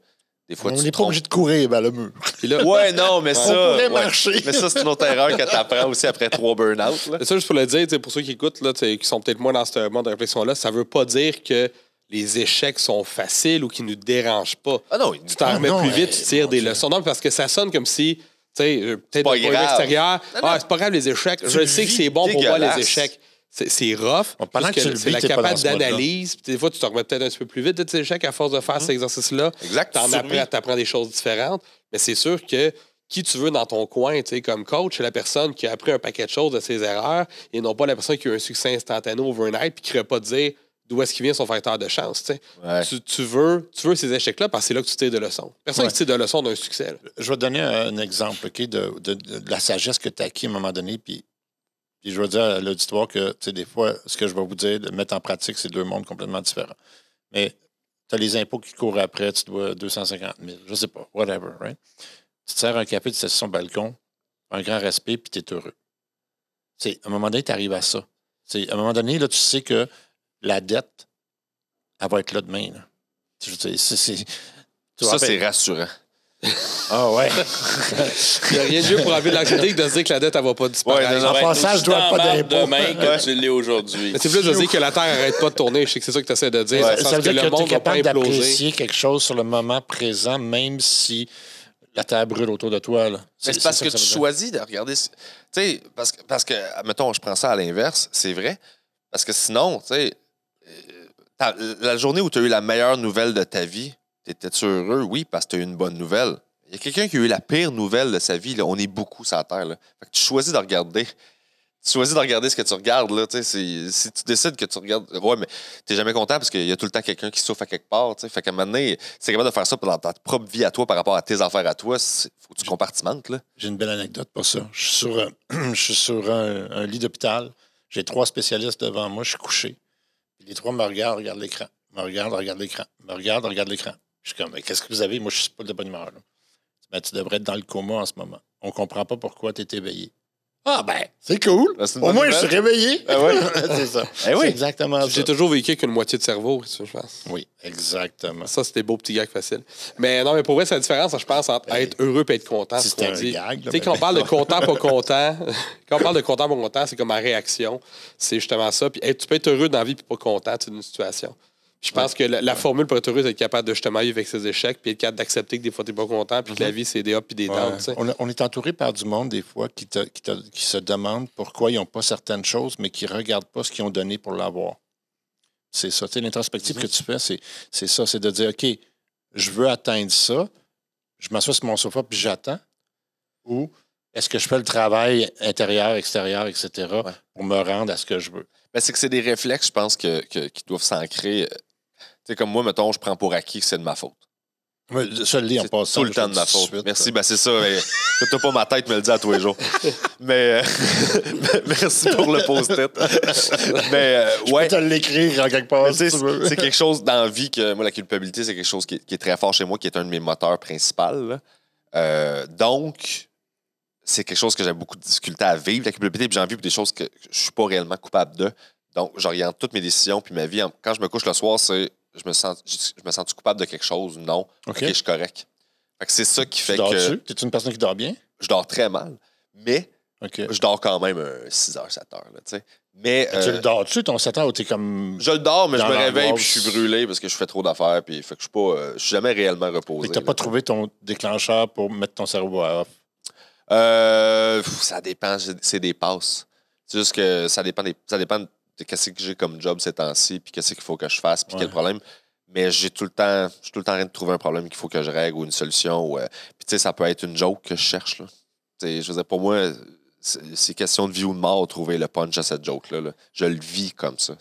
des fois On n'est pas obligé de courir vers le mur. Puis là, Ouais, non, mais ça. pourrait ouais. marcher. Mais ça, c'est une autre erreur que tu apprends aussi après trois burn-out. ça, juste pour le dire, pour ceux qui écoutent, là, qui sont peut-être moins dans ce mode de réflexion-là, ça veut pas dire que les échecs sont faciles ou qu'ils nous dérangent pas. Ah non, Tu t'en Ah remets plus vite, mais tu tires des Dieu. leçons. Non, parce que ça sonne comme si, tu sais, euh, peut-être pas vue grave. extérieur, Non, non. ah, c'est pas grave les échecs. Je sais que c'est bon pour moi, les échecs. C'est rough. Bon, pendant que tu c'est la mode-là. d'analyse. Des fois, tu te remets peut-être un petit peu plus vite de tes échecs à force de faire cet exercice-là. Exact. T'en Surmis. apprends, t'apprends des choses différentes. Mais c'est sûr que qui tu veux dans ton coin, tu sais, comme coach, c'est la personne qui a appris un paquet de choses de ses erreurs et non pas la personne qui a eu un succès instantané overnight puis qui ne pas dire d'où est-ce qu'il vient son facteur de chance. tu sais. Ouais. Tu, tu veux, tu veux ces échecs-là parce que c'est là que tu tires de leçons. Personne Ouais. qui tire de leçons d'un succès. là. Je vais te donner un exemple ok, de, de- de la sagesse que tu as acquis à un moment donné. Puis, puis je vais dire à l'auditoire que tu sais, des fois, ce que je vais vous dire, de mettre en pratique, c'est deux mondes complètement différents. Mais tu as les impôts qui courent après, tu dois 250 000, je sais pas, whatever, right? Tu te sers un café, tu t'assieds sur son balcon, un grand respect, puis tu es heureux. C'est, à un moment donné, tu arrives à ça. C'est, à un moment donné, là, tu sais que la dette, elle va être là demain. là. Je veux dire, Ça, c'est rassurant. Ah ouais. Il n'y a rien de mieux pour enlever de l'anxiété que de se dire que la dette, elle va pas disparaître. Ouais. En passant, je dois T'en pas marre d'impôts. demain que tu l'es aujourd'hui. Mais c'est plus de dire que la Terre arrête pas de tourner. Je sais que c'est ça que tu essaies de dire. Ouais. Ça veut dire que que, le tu es monde pas capable d'apprécier quelque chose sur le moment présent, même si la terre brûle autour de toi. C'est parce que tu choisis de regarder. Tu sais, parce, que- parce que, mettons, je prends ça à l'inverse, c'est vrai. Parce que sinon, tu sais, euh, la journée où tu as eu la meilleure nouvelle de ta vie, t'étais-tu heureux? Oui, parce que tu as eu une bonne nouvelle. Il y a quelqu'un qui a eu la pire nouvelle de sa vie. Là. On est beaucoup sur la Terre. Fait que tu choisis de regarder. Tu choisis de regarder ce que tu regardes. Là, si tu décides que tu regardes. Ouais, mais tu jamais content parce qu'il y a tout le temps quelqu'un qui souffre à quelque part. tu sais. Fait qu'à un moment donné, c'est capable de faire ça dans ta propre vie à toi par rapport à tes affaires à toi. Il faut que tu compartimentes. J'ai une belle anecdote pour ça. Je suis sur, un- un, lit d'hôpital. J'ai trois spécialistes devant moi. Je suis couché. Les trois me regardent, regardent l'écran. Me regardent, regardent l'écran. Me regardent, regardent l'écran. Je suis comme, qu'est-ce que vous avez? Moi, je suis pas de bonne humeur. Ben, tu devrais être dans le coma en ce moment. On comprend pas pourquoi tu es éveillé. Ah, ben, c'est cool. Ben, Au moins, je suis réveillé. Ah ouais? c'est ça. Eh oui. C'est exactement. J'ai toujours vécu qu'une moitié de cerveau, je pense. Oui, exactement. Ça, c'était beau petit gag facile. Mais non, mais pour vrai, c'est la différence, je pense, entre être heureux et être content. Ben, Si c'est dit. gag, là, Tu sais, ben, quand on parle de content, pas content, quand on parle de content, pas content, c'est comme ma réaction. C'est justement ça. Puis tu peux être heureux dans la vie puis pas content d'une situation. Je pense que la, la formule pour être heureux, c'est être capable de justement vivre avec ses échecs, puis être capable d'accepter que des fois, tu n'es pas content, puis que la vie, c'est des ups puis des downs. On, est entouré par du monde, des fois, qui, te- qui te- qui se demandent pourquoi ils n'ont pas certaines choses, mais qui ne regardent pas ce qu'ils ont donné pour l'avoir. C'est ça. Tu sais, L'introspective Mhm. que tu fais, c'est, c'est ça. C'est de dire, OK, je veux atteindre ça, je m'assois sur mon sofa puis j'attends. Ou est-ce que je fais le travail intérieur, extérieur, etc., Ouais. pour me rendre à ce que je veux? Ben, c'est que c'est des réflexes, je pense, que, que- qui doivent s'ancrer. Tu sais, comme moi, mettons, je prends pour acquis que c'est de ma faute. Ça, le lit en C'est passant. tout le je temps de ma faute. suite. Merci, ben c'est ça. t'as pas ma tête me le dit à tous les jours. mais euh, merci pour le post-it. mais euh, Je ouais. peux te l'écrire en quelque part, si tu tu c'est quelque chose dans la vie que moi, la culpabilité, c'est quelque chose qui est, qui est très fort chez moi, qui est un de mes moteurs principaux. Euh, donc, c'est quelque chose que j'ai beaucoup de difficulté à vivre, la culpabilité, puis j'en vis pour des choses que je suis pas réellement coupable de. Donc, j'oriente toutes mes décisions, puis ma vie. Quand je me couche le soir, c'est je me sens je me sens coupable de quelque chose ou non? OK. Je suis correct. Fait que c'est ça qui Tu fait dors-tu? que T'es une personne qui dort bien? je dors très mal, mais je dors quand même 6 heures, 7 heures. Là, tu sais. mais Tu euh, le dors-tu, ton 7 ans, ou t'es comme. je le dors, mais je me réveille puis je suis brûlé parce que je fais trop d'affaires. Puis fait que je suis pas, euh, je suis jamais réellement reposé. T'as là. pas trouvé ton déclencheur pour mettre ton cerveau à off? Euh, ça dépend, c'est des passes. C'est juste que ça dépend, des, ça dépend de qu'est-ce que j'ai comme job ces temps-ci, puis qu'est-ce qu'il faut que je fasse, puis Ouais. quel problème. Mais j'ai tout le temps, je suis tout le temps en train de trouver un problème qu'il faut que je règle ou une solution. Ou, euh, puis tu sais, ça peut être une joke que je cherche. Là. Je veux dire, pour moi, c'est question de vie ou de mort trouver le punch à cette joke-là. là. Je le vis comme ça.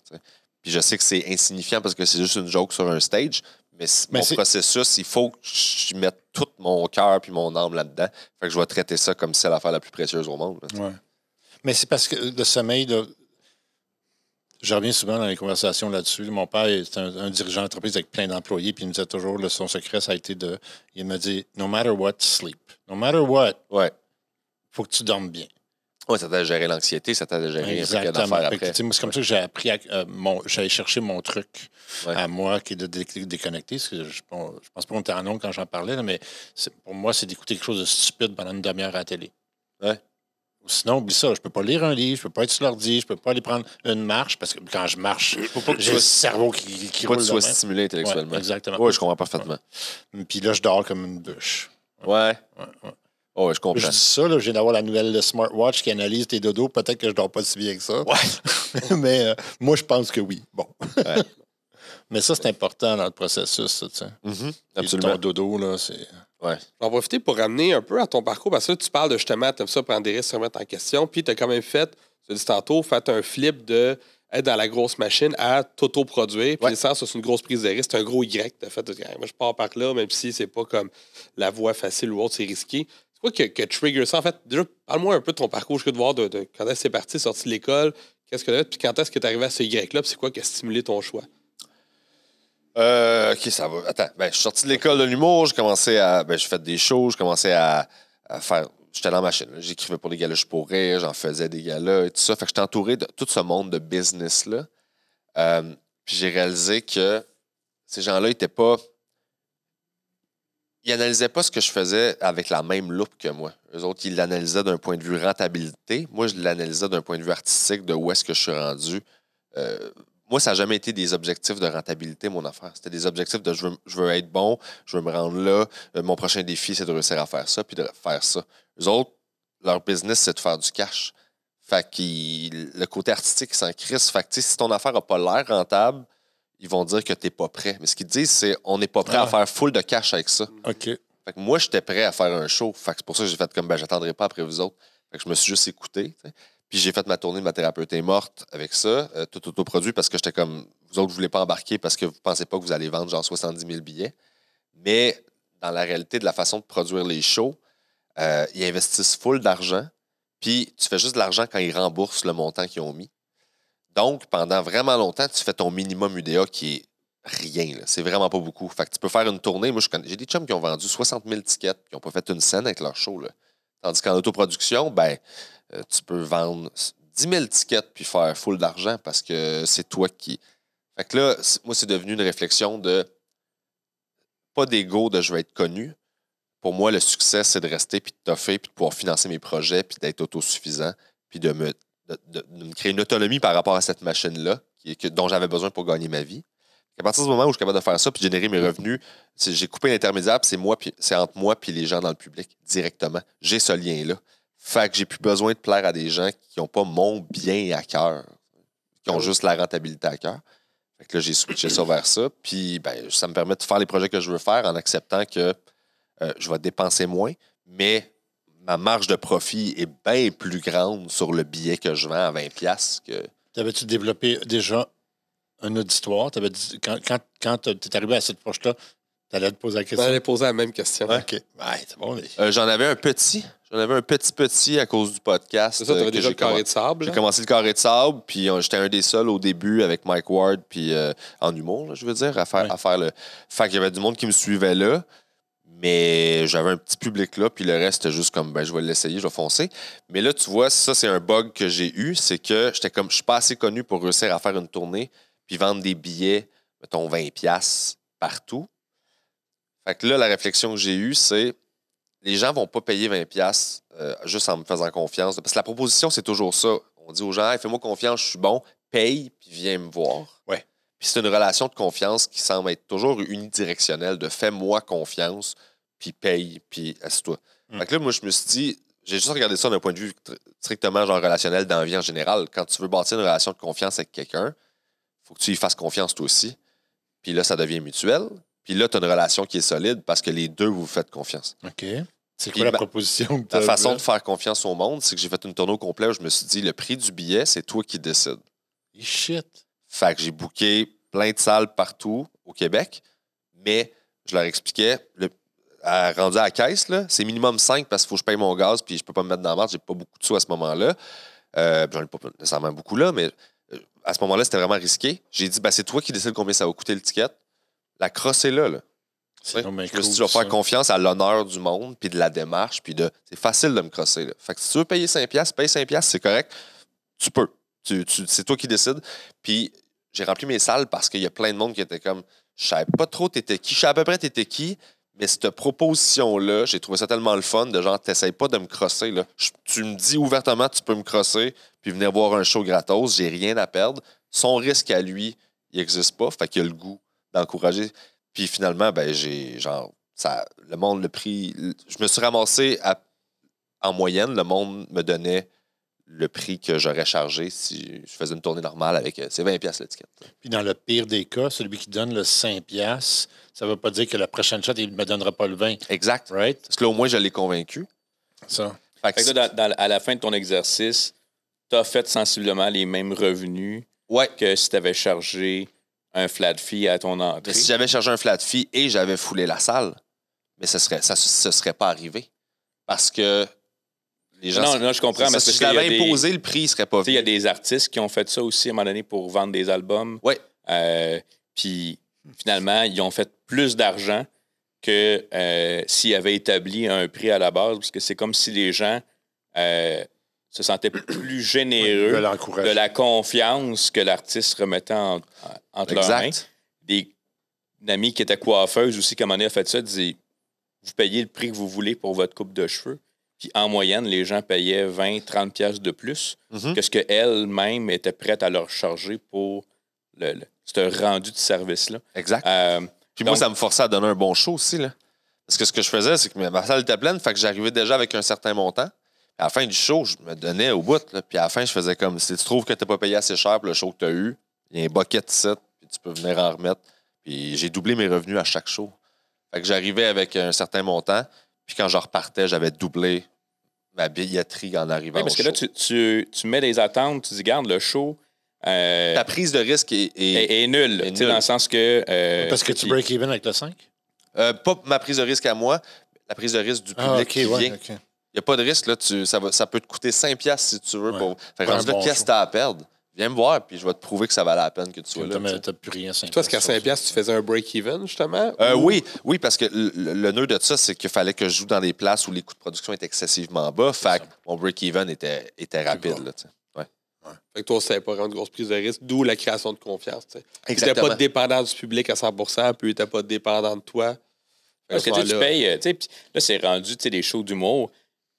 Puis je sais que c'est insignifiant parce que c'est juste une joke sur un stage, mais, mon processus, il faut que je mette tout mon cœur puis mon âme là-dedans. Fait que je vais traiter ça comme si c'est l'affaire la plus précieuse au monde. là. Mais c'est parce que le sommeil, là, je reviens souvent dans les conversations là-dessus. Mon père est un, un dirigeant d'entreprise avec plein d'employés, puis il me disait toujours, son secret, ça a été de. Il me dit No matter what, sleep. No matter what, Ouais. faut que tu dormes bien. Ouais, ça t'a géré l'anxiété, ça t'a géré Exactement. après. c'est comme ça que j'ai appris à. euh, mon- J'allais chercher mon truc Ouais. à moi qui est de dé- déconnecter. parce que je, bon, je pense pas qu'on était en ongle quand j'en parlais, là, mais pour moi, c'est d'écouter quelque chose de stupide pendant une demi-heure à la télé. Ouais. Sinon, oublie ça. Je peux pas lire un livre, je peux pas être sur l'ordi, je peux pas aller prendre une marche parce que quand je marche, j'ai le cerveau qui, qui faut pas que roule tu sois stimulé intellectuellement. Ouais, exactement. Oui, je comprends parfaitement. Puis là, je dors comme une bûche. Ouais. Ouais, ouais. Oh, ouais, je comprends. Je dis ça, là, je viens d'avoir la nouvelle smartwatch qui analyse tes dodos. Peut-être que je dors pas si bien que ça. Ouais. Mais euh, moi, je pense que oui. Bon. Ouais. Mais ça, c'est important dans le processus, ça, tu sais. Mhm, Puis Absolument. Ton dodo, là, c'est. Ouais. Vais en profiter pour ramener un peu à ton parcours, parce que là, tu parles de justement, tu ça, prendre des risques, se remettre en question, puis tu as quand même fait, tu dit tantôt, fait un flip de être dans la grosse machine à t'auto-produire. Puis, Ouais. le sens, c'est une grosse prise de risque, c'est un gros Y. Tu as fait, moi, je pars par là, même si c'est pas comme la voie facile ou autre, c'est risqué. C'est quoi que, que trigger ça? En fait, déjà, parle-moi un peu de ton parcours, je veux de voir de, de quand est-ce que c'est parti, sorti de l'école, qu'est-ce que tu as fait, puis quand est-ce que tu es arrivé à ce Y-là, puis c'est quoi qui a stimulé ton choix? Euh, ok, ça va. Attends, ben, je suis sorti de l'école de l'humour, j'ai commencé à. Ben, j'ai fait des shows, j'ai commencé à, faire. J'étais dans machine. là. J'écrivais pour des galas pour rire, j'en faisais des galas et tout ça. Fait que j'étais entouré de tout ce monde de business-là. Euh, puis j'ai réalisé que ces gens-là n'étaient pas. Ils analysaient pas ce que je faisais avec la même loupe que moi. Eux autres, ils l'analysaient d'un point de vue rentabilité. Moi, je l'analysais d'un point de vue artistique, de où est-ce que je suis rendu. Euh, moi, ça n'a jamais été des objectifs de rentabilité, mon affaire. C'était des objectifs de je veux, je veux être bon, je veux me rendre là. Euh, mon prochain défi, c'est de réussir à faire ça, puis de faire ça. Eux autres, leur business, c'est de faire du cash. Fait que le côté artistique, s'en crisse. Fait que si ton affaire n'a pas l'air rentable, ils vont dire que tu n'es pas prêt. Mais ce qu'ils disent, c'est on n'est pas prêt à Ah. faire full de cash avec ça. OK. Fait que moi, j'étais prêt à faire un show. Fait que c'est pour ça que j'ai fait comme ben, j'attendrai pas après vous autres. Fait que je me suis juste écouté. Puis j'ai fait ma tournée de ma thérapeute est morte avec ça, euh, tout autoproduit parce que j'étais comme vous autres, vous voulez pas embarquer parce que vous pensez pas que vous allez vendre genre 70 000 billets. Mais dans la réalité de la façon de produire les shows, euh, ils investissent full d'argent. Puis tu fais juste de l'argent quand ils remboursent le montant qu'ils ont mis. Donc, pendant vraiment longtemps, tu fais ton minimum UDA qui est rien. C'est vraiment pas beaucoup. Fait que tu peux faire une tournée. Moi, j'ai des chums qui ont vendu 60 000 tickets qui n'ont pas fait une scène avec leur show. là. Tandis qu'en autoproduction, ben, tu peux vendre 10 000 tickets puis faire full d'argent parce que c'est toi qui. Fait que là, moi, c'est devenu une réflexion de pas d'ego de je vais être connu. Pour moi, le succès, c'est de rester puis de toffer puis de pouvoir financer mes projets puis d'être autosuffisant puis de me, créer une autonomie par rapport à cette machine-là dont j'avais besoin pour gagner ma vie. À partir du moment où je suis capable de faire ça puis de générer mes revenus, j'ai coupé l'intermédiaire, c'est moi, c'est entre moi puis les gens dans le public directement. J'ai ce lien-là. Fait que j'ai plus besoin de plaire à des gens qui n'ont pas mon bien à cœur, qui ont juste la rentabilité à cœur. Fait que là, j'ai switché ça vers ça. Puis ben, ça me permet de faire les projets que je veux faire en acceptant que euh, je vais dépenser moins, mais ma marge de profit est bien plus grande sur le billet que je vends à 20$ piastres que. T'avais-tu développé déjà un auditoire? Dit- quand quand, quand tu es arrivé à cette proche-là, tu allais te poser la On question. poser la même question. OK. Ouais, c'est bon. les- Euh, J'en avais un petit. J'en avais un petit petit à cause du podcast. C'est ça, euh, t'avais que déjà j'ai le carré de sable. J'ai là? commencé le carré de sable, puis euh, j'étais un des seuls au début avec Mike Ward, puis euh, en humour, là, je veux dire, à faire, Ouais. à faire le. Fait qu'il y avait du monde qui me suivait là, mais j'avais un petit public là, puis le reste, c'était juste comme, ben, je vais l'essayer, je vais foncer. Mais là, tu vois, ça, c'est un bug que j'ai eu, c'est que j'étais comme, je suis pas assez connu pour réussir à faire une tournée, puis vendre des billets, mettons, 20$ partout. Fait que là, la réflexion que j'ai eue, c'est les gens vont pas payer 20$ euh, juste en me faisant confiance. Parce que la proposition, c'est toujours ça. On dit aux gens, Hey, fais-moi confiance, je suis bon, paye, puis viens me voir. Ouais. Puis c'est une relation de confiance qui semble être toujours unidirectionnelle, de fais-moi confiance, puis paye, puis assieds-toi. Mm. Fait que là, moi, je me suis dit, j'ai juste regardé ça d'un point de vue tr- strictement genre relationnel dans la vie en général. Quand tu veux bâtir une relation de confiance avec quelqu'un, faut que tu y fasses confiance toi aussi. Puis là, ça devient mutuel. Puis là, tu as une relation qui est solide parce que les deux, vous vous faites confiance. OK. C'est quoi la ma- proposition? que La façon de faire confiance au monde, c'est que j'ai fait une tournée au complet où je me suis dit, le prix du billet, c'est toi qui décides. Shit. Fait que j'ai booké plein de salles partout au Québec, mais je leur expliquais, le, à- rendu à la caisse, c'est minimum 5 parce qu'il faut que je paye mon gaz puis je peux pas me mettre dans la marge, j'ai pas beaucoup de sous à ce moment-là. Euh, J'en ai pas nécessairement beaucoup là, mais euh, à ce moment-là, c'était vraiment risqué. J'ai dit, ben, c'est toi qui décides combien ça va coûter le ticket. La crosse est là. là. C'est je me suis dit, je vais faire confiance à l'honneur du monde, puis de la démarche, puis de. C'est facile de me crosser. Là. Fait que si tu veux payer 5$, paye 5$, c'est correct. Tu peux. Tu, tu- c'est toi qui décides. Puis j'ai rempli mes salles parce qu'il y a plein de monde qui était comme. Je savais pas trop t'étais qui. Je savais à peu près t'étais qui, mais cette proposition-là, j'ai trouvé ça tellement le fun de genre, t'essayes pas de me crosser. Là. Je- tu me dis ouvertement, tu peux me crosser, puis venir voir un show gratos, j'ai rien à perdre. Son risque à lui, il n'existe pas. Fait qu'il a le goût d'encourager. Puis finalement, ben, j'ai genre, ça, le monde, le prix, je me suis ramassé à- en moyenne, le monde me donnait le prix que j'aurais chargé si je faisais une tournée normale avec. euh, C'est 20$ piastres l'étiquette. Puis dans le pire des cas, celui qui donne le 5 piastres, ça ne veut pas dire que la prochaine shot, il ne me donnera pas le 20. Exact. Right? Parce que là, au moins, je l'ai convaincu. Ça. Fait que Fait que là, dans- dans- à la fin de ton exercice, tu as fait sensiblement les mêmes revenus ouais. que si tu avais chargé un flat fee à ton entrée. Mais si j'avais chargé un flat fee et j'avais foulé la salle, mais ce serait, ça ne serait pas arrivé. Parce que les gens. non, non, je comprends. Mais si je l'avais des- imposé, le prix ne serait pas il y a des artistes qui ont fait ça aussi à un moment donné pour vendre des albums. Ouais. Euh, puis finalement, ils ont fait plus d'argent que euh, s'ils avaient établi un prix à la base, parce que c'est comme si les gens euh, se sentaient plus généreux de la confiance que l'artiste remettait en- en- entre leurs mains. Des, une amie qui était coiffeuse aussi, comme on a fait ça, disait Vous payez le prix que vous voulez pour votre coupe de cheveux. Puis en moyenne, les gens payaient 20, 30 pièces de plus Mhm. que ce qu'elle-même était prête à leur charger pour le, le- ce rendu de service-là. Exact. Euh, Puis moi, ça me forçait à donner un bon show aussi. Là. Parce que ce que je faisais, c'est que ma salle était pleine, fait que j'arrivais déjà avec un certain montant. À la fin du show, je me donnais au bout. là. Puis à la fin, je faisais comme si tu trouves que tu n'as pas payé assez cher pour le show que tu as eu, il y a un bucket ici, puis tu peux venir en remettre. Puis j'ai doublé mes revenus à chaque show. Fait que j'arrivais avec un certain montant, puis quand je repartais, j'avais doublé ma billetterie en arrivant oui, parce au que là, tu, tu- tu mets des attentes, tu dis, garde, le show euh, Ta prise de risque est, est- est, est nul. nulle. Dans le sens que. euh, Parce que tu puis- break even avec le 5? euh, pas ma prise de risque à moi, la prise de risque du public Ah, ok, qui ouais, vient. ok. Il n'y a pas de risque, là. Tu, ça, va, ça peut te coûter 5$ piastres si tu veux. Ouais. Pour... Fait que bon qu'est-ce que tu as à perdre? Viens me voir, puis je vais te prouver que ça valait la peine que tu sois là. Tu t'as plus rien. Toi, est-ce qu'à 5 piastres, tu faisais un break-even, justement? Euh, Ou- oui, oui, parce que le, nœud de ça, c'est qu'il fallait que je joue dans des places où les coûts de production étaient excessivement bas. Fait que mon break-even était, était rapide. Là, tu sais. ouais. Fait que toi, c'était pas vraiment une grosse prise de risque, d'où la création de confiance. Tu n'étais Exactement. pas dépendant du public à 100% puis tu n'étais pas dépendant de toi. Parce que tu payes, euh, tu sais, puis là, c'est rendu, tu sais, des shows d'humour.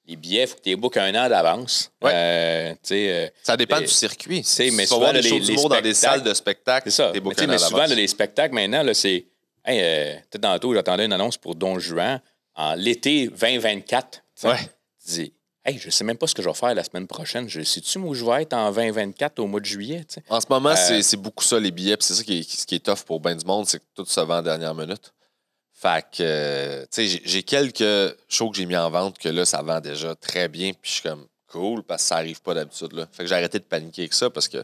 Les billets, il faut que tu les bookes un an d'avance. Ouais. Euh, euh, Ça dépend du circuit. mais souvent, voir des les- shows les dans des spectacles- salles de spectacle. c'est ça. t'es Mais, booké tu sais, un mais an souvent, là, les spectacles, maintenant, là, c'est. Hey, euh, peut-être tantôt, j'attendais une annonce pour Don Juan en l'été 2024. tu sais. Ouais. Tu dis, hey, je sais même pas ce que je vais faire la semaine prochaine. Je sais-tu où je vais être en 2024 au mois de juillet? En ce moment, Euh, c'est- beaucoup ça, les billets. C'est ça qui est, qui- qui est tough pour ben du monde, c'est que tout se vend en dernière minute. Fait que, euh, tu sais, j'ai- quelques shows que j'ai mis en vente que là, ça vend déjà très bien. Puis je suis comme, cool, parce que ça arrive pas d'habitude. là. Fait que j'ai arrêté de paniquer avec ça parce que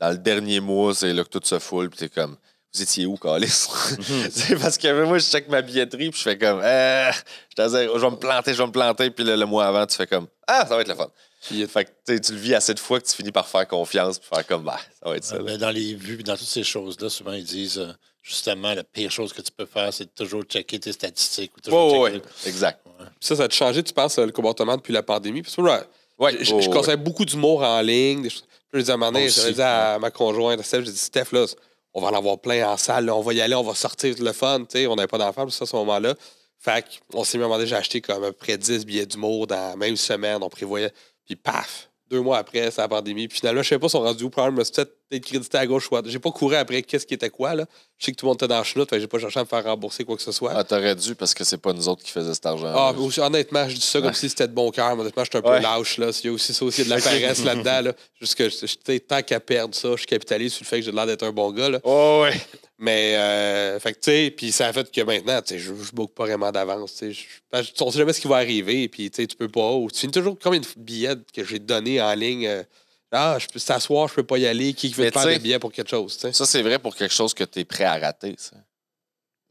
dans le dernier mois, c'est là que tout se foule. Puis t'es comme, vous étiez où, Calis? c'est parce que moi, je check ma billetterie. Puis je fais comme, euh, je, je vais me planter, je vais me planter. Puis là, le mois avant, tu fais comme, ah, ça va être le fun. Puis, fait que tu le vis assez de fois que tu finis par faire confiance. Puis faire comme, bah, ça va être ça. là. Mais dans les vues, dans toutes ces choses-là, souvent, ils disent euh, justement, la pire chose que tu peux faire, c'est de toujours checker tes statistiques. Ou toujours Ouais, ouais, checker- ouais. Exact. Ça, ça a changé, tu penses, le comportement depuis la pandémie? Parce que moi, Ouais, je, je- je ouais. conseille beaucoup d'humour en ligne. Des choses. Puis je dis à un dit à ma conjointe, à Steph, j'ai dit, Steph, là, on va en avoir plein en salle, là, on va y aller, on va sortir le fun. tu sais, on n'avait pas d'enfants, ça, à ce moment-là. Fait qu'on s'est mis à un moment donné, j'ai acheté comme à peu près 10 billets d'humour dans la même semaine, on prévoyait. Puis paf, deux mois après, c'est la pandémie. Puis finalement, je sais pas si on rendu où, probablement, je peut-être peut-être crédité à gauche ou à droite. J'ai pas couru après qu'est-ce qui était quoi, là. Je sais que tout le monde était dans le chenoute, fait que j'ai pas cherché à me faire rembourser quoi que ce soit. Ah, t'aurais dû parce que c'est pas nous autres qui faisaient cet argent. Ah, aussi, honnêtement, je dis ça comme si c'était de bon cœur. mais Honnêtement, je suis un peu Ouais. lâche. Là. Il y a aussi ça aussi, de la paresse là-dedans. Là. Juste que, tant qu'à perdre ça, je capitalise sur le fait que j'ai l'air d'être un bon gars. Là. Oh, ouais. Mais, euh, fait que, tu sais, puis ça a fait que maintenant, tu sais, je ne book pas vraiment d'avance. tu sais. On sait jamais ce qui va arriver. Puis, tu sais, tu peux pas. Tu finis toujours combien de billets que j'ai donnés en ligne. euh, ah, je peux s'asseoir, je peux pas y aller. Qui veut faire tu des billets pour quelque chose, tu sais? Ça, c'est vrai pour quelque chose que t'es prêt à rater, ça.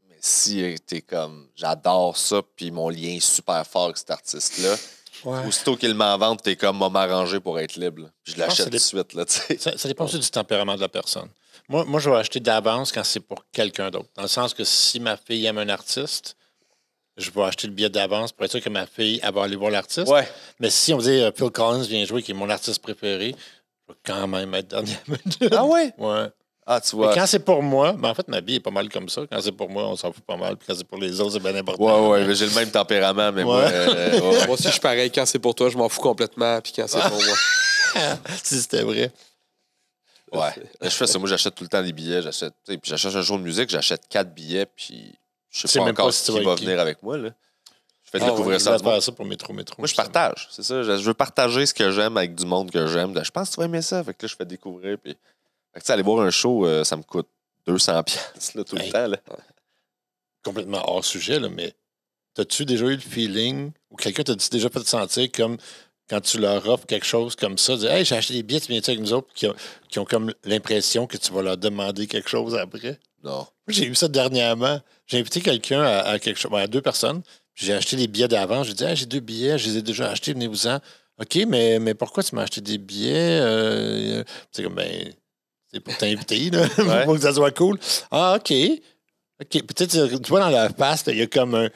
Mais si euh, t'es comme, j'adore ça, puis mon lien est super fort avec cet artiste-là, Ouais. aussitôt qu'il m'en vente, t'es comme, m'a m'arranger pour être libre. là. Puis je l'achète tout de suite, là, tu. Ça, ça dépend aussi du tempérament de la personne. Moi, moi je vais acheter d'avance quand c'est pour quelqu'un d'autre. Dans le sens que si ma fille aime un artiste, je vais acheter le billet d'avance pour être sûr que ma fille elle va aller voir l'artiste. Ouais. Mais si on me dit euh, Phil Collins vient jouer, qui est mon artiste préféré, je vais quand même être dernière minute. Ah ouais? Ouais. Ah, tu Mais vois. quand c'est pour moi, ben en fait, ma vie est pas mal comme ça. Quand c'est pour moi, on s'en fout pas mal. Puis quand c'est pour les autres, c'est bien important. Ouais, ouais, mais j'ai le même tempérament, mais moi. Euh, ouais. Moi aussi, je suis pareil. Quand c'est pour toi, je m'en fous complètement. Puis quand c'est pour moi. si c'était vrai. Ouais. Je fais ça. Moi, j'achète tout le temps des billets. J'achète, puis j'achète un jour de musique, j'achète quatre billets, puis je sais pas même encore pas si tu qui va qui. venir avec moi, là. Je fais Ah, découvrir Je ça vais du monde. faire ça pour métro, métro. Moi, je partage, c'est ça. Je je veux partager ce que j'aime avec du monde que j'aime. Je pense que tu vas aimer ça. Fait que là, je fais découvrir. Puis... Fait que, tu sais, aller voir un show, euh, ça me coûte 200 piastres, là, tout Hey. le temps. Là. complètement hors sujet, là, mais as-tu déjà eu le feeling ou quelqu'un t'a déjà fait te sentir comme quand tu leur offres quelque chose comme ça, dire Hey, j'ai acheté des billets, tu viens-tu avec nous autres, qui ont, qui ont comme l'impression que tu vas leur demander quelque chose après? Non. Moi, j'ai eu ça dernièrement. J'ai invité quelqu'un à, à quelque chose, ben, à deux personnes. J'ai acheté des billets d'avance. J'ai dit, Ah, j'ai deux billets, je les ai déjà achetés, venez-vous-en. OK, mais, mais pourquoi tu m'as acheté des billets? Euh, c'est comme, ben, c'est pour t'inviter, là, Ouais. pour que ça soit cool. Ah, OK. OK. Peut-être, tu vois, dans la face, il y a comme un,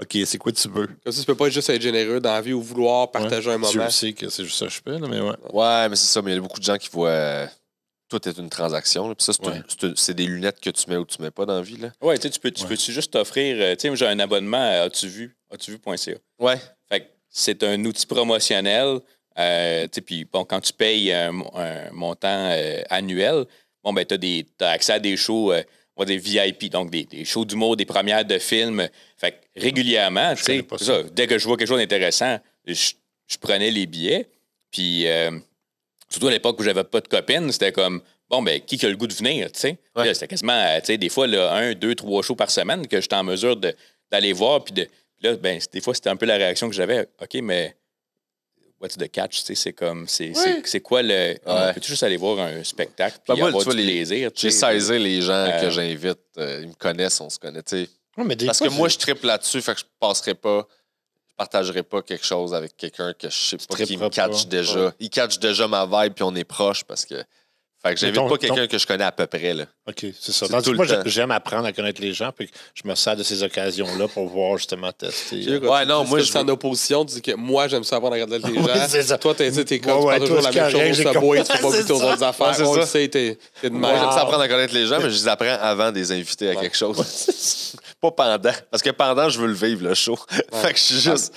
OK, c'est quoi tu veux? Comme ça, tu peux pas juste être généreux dans la vie ou vouloir partager un moment. le sais que c'est juste ça que je fais, là, mais ouais. Ouais, mais c'est ça. Mais il y a beaucoup de gens qui voient. Tout est une transaction. Puis ça, c'est, Ouais. une- c'est une- c'est des lunettes que tu mets ou tu mets pas dans la vie. Là. Ouais, tu sais, tu peux, tu Ouais. peux-tu juste t'offrir. euh, Tu sais, moi, j'ai un abonnement à as-tu vu, as-tu vu.ca. Ouais. Fait que c'est un outil promotionnel. euh, puis bon, quand tu payes un, mo- un montant euh, annuel, bon, ben, tu as, accès à des shows, euh, on va dire VIP, donc des, des shows d'humour, des premières de films. Fait que régulièrement, tu sais, dès que je vois quelque chose d'intéressant, je, je prenais les billets. Puis, euh, surtout à l'époque où j'avais pas de copine, c'était comme, bon, ben, qui qui a le goût de venir, tu sais? Ouais. C'était quasiment, euh, tu sais, des fois, là, un, deux, trois shows par semaine que j'étais en mesure de- d'aller voir. Puis de, là, ben, des fois, c'était un peu la réaction que j'avais. OK, mais what's the catch? Tu sais, c'est comme, c'est quoi le. Ouais. Peux-tu juste aller voir un spectacle Ben, puis moi, avoir tu du les- plaisir? tu J'ai sais? saisi les gens Euh, que j'invite. euh, ils me connaissent, on se connaît. tu sais. Ouais, Parce fois, que moi, je triple là-dessus, fait que je passerai pas. Je partagerai pas quelque chose avec quelqu'un que je sais pas qui me catch pas. déjà. Il catch déjà ma vibe, puis on est proche parce que. Fait que j'invite ton- pas quelqu'un que je connais à peu près. Là. OK, c'est ça. C'est Tandis tout que le moi, j'aime apprendre à connaître les gens, puis je me sers de ces occasions-là pour voir justement tester. Quand Ouais, non, moi, je c'est en opposition, tu dis que moi, j'aime ça apprendre à regarder les Ouais, gens. c'est ça. Toi, t'es t'es Ouais, comme, tu ouais, prends toujours la même chose au Subway, tu peux pas goûter aux autres Ouais, affaires. On le ça. sait, t'es de j'aime ça apprendre à connaître les gens, mais je les apprends avant de les inviter à Ouais. quelque chose. pas pendant. Parce que pendant, je veux le vivre, le show. fait que je suis juste.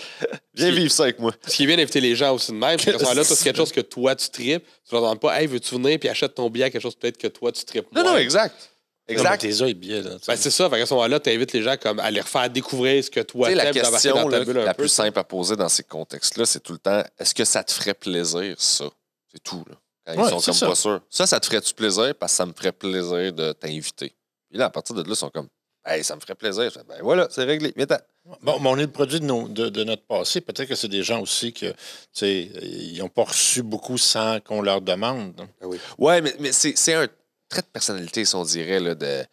Viens vivre ça avec moi. Ce qui est bien d'inviter les gens aussi de même, c'est qu'à ce moment-là, toi, c'est quelque chose que toi, tu tripes. Tu leur demandes pas, hey, veux-tu venir, puis achète ton billet à quelque chose peut-être que toi, tu tripes Non, non, exact. Exact. Tes œils billets, là. Ben, c'est ça. Fait qu'à ce moment-là, tu invites les gens comme à les refaire découvrir ce que toi, Tu sais, la question dans ta là, bulle un la peu. plus simple à poser dans ces contextes-là, c'est tout le temps est-ce que ça te ferait plaisir, ça? C'est tout. Là. Quand Ouais, ils sont comme ça. pas sûrs. Ça, ça te ferait-tu plaisir? Parce que ça me ferait plaisir de t'inviter. Puis là, à partir de là, ils sont comme Hey, ça me ferait plaisir. Fais, Ben voilà, c'est réglé. Viens-t'en. Bon, mais on est le produit de, nos- de- de notre passé. Peut-être que c'est des gens aussi que, tu sais, ils n'ont pas reçu beaucoup sans qu'on leur demande. Ah oui. Ouais, mais, mais c'est c'est un trait de personnalité, si on dirait, là, de.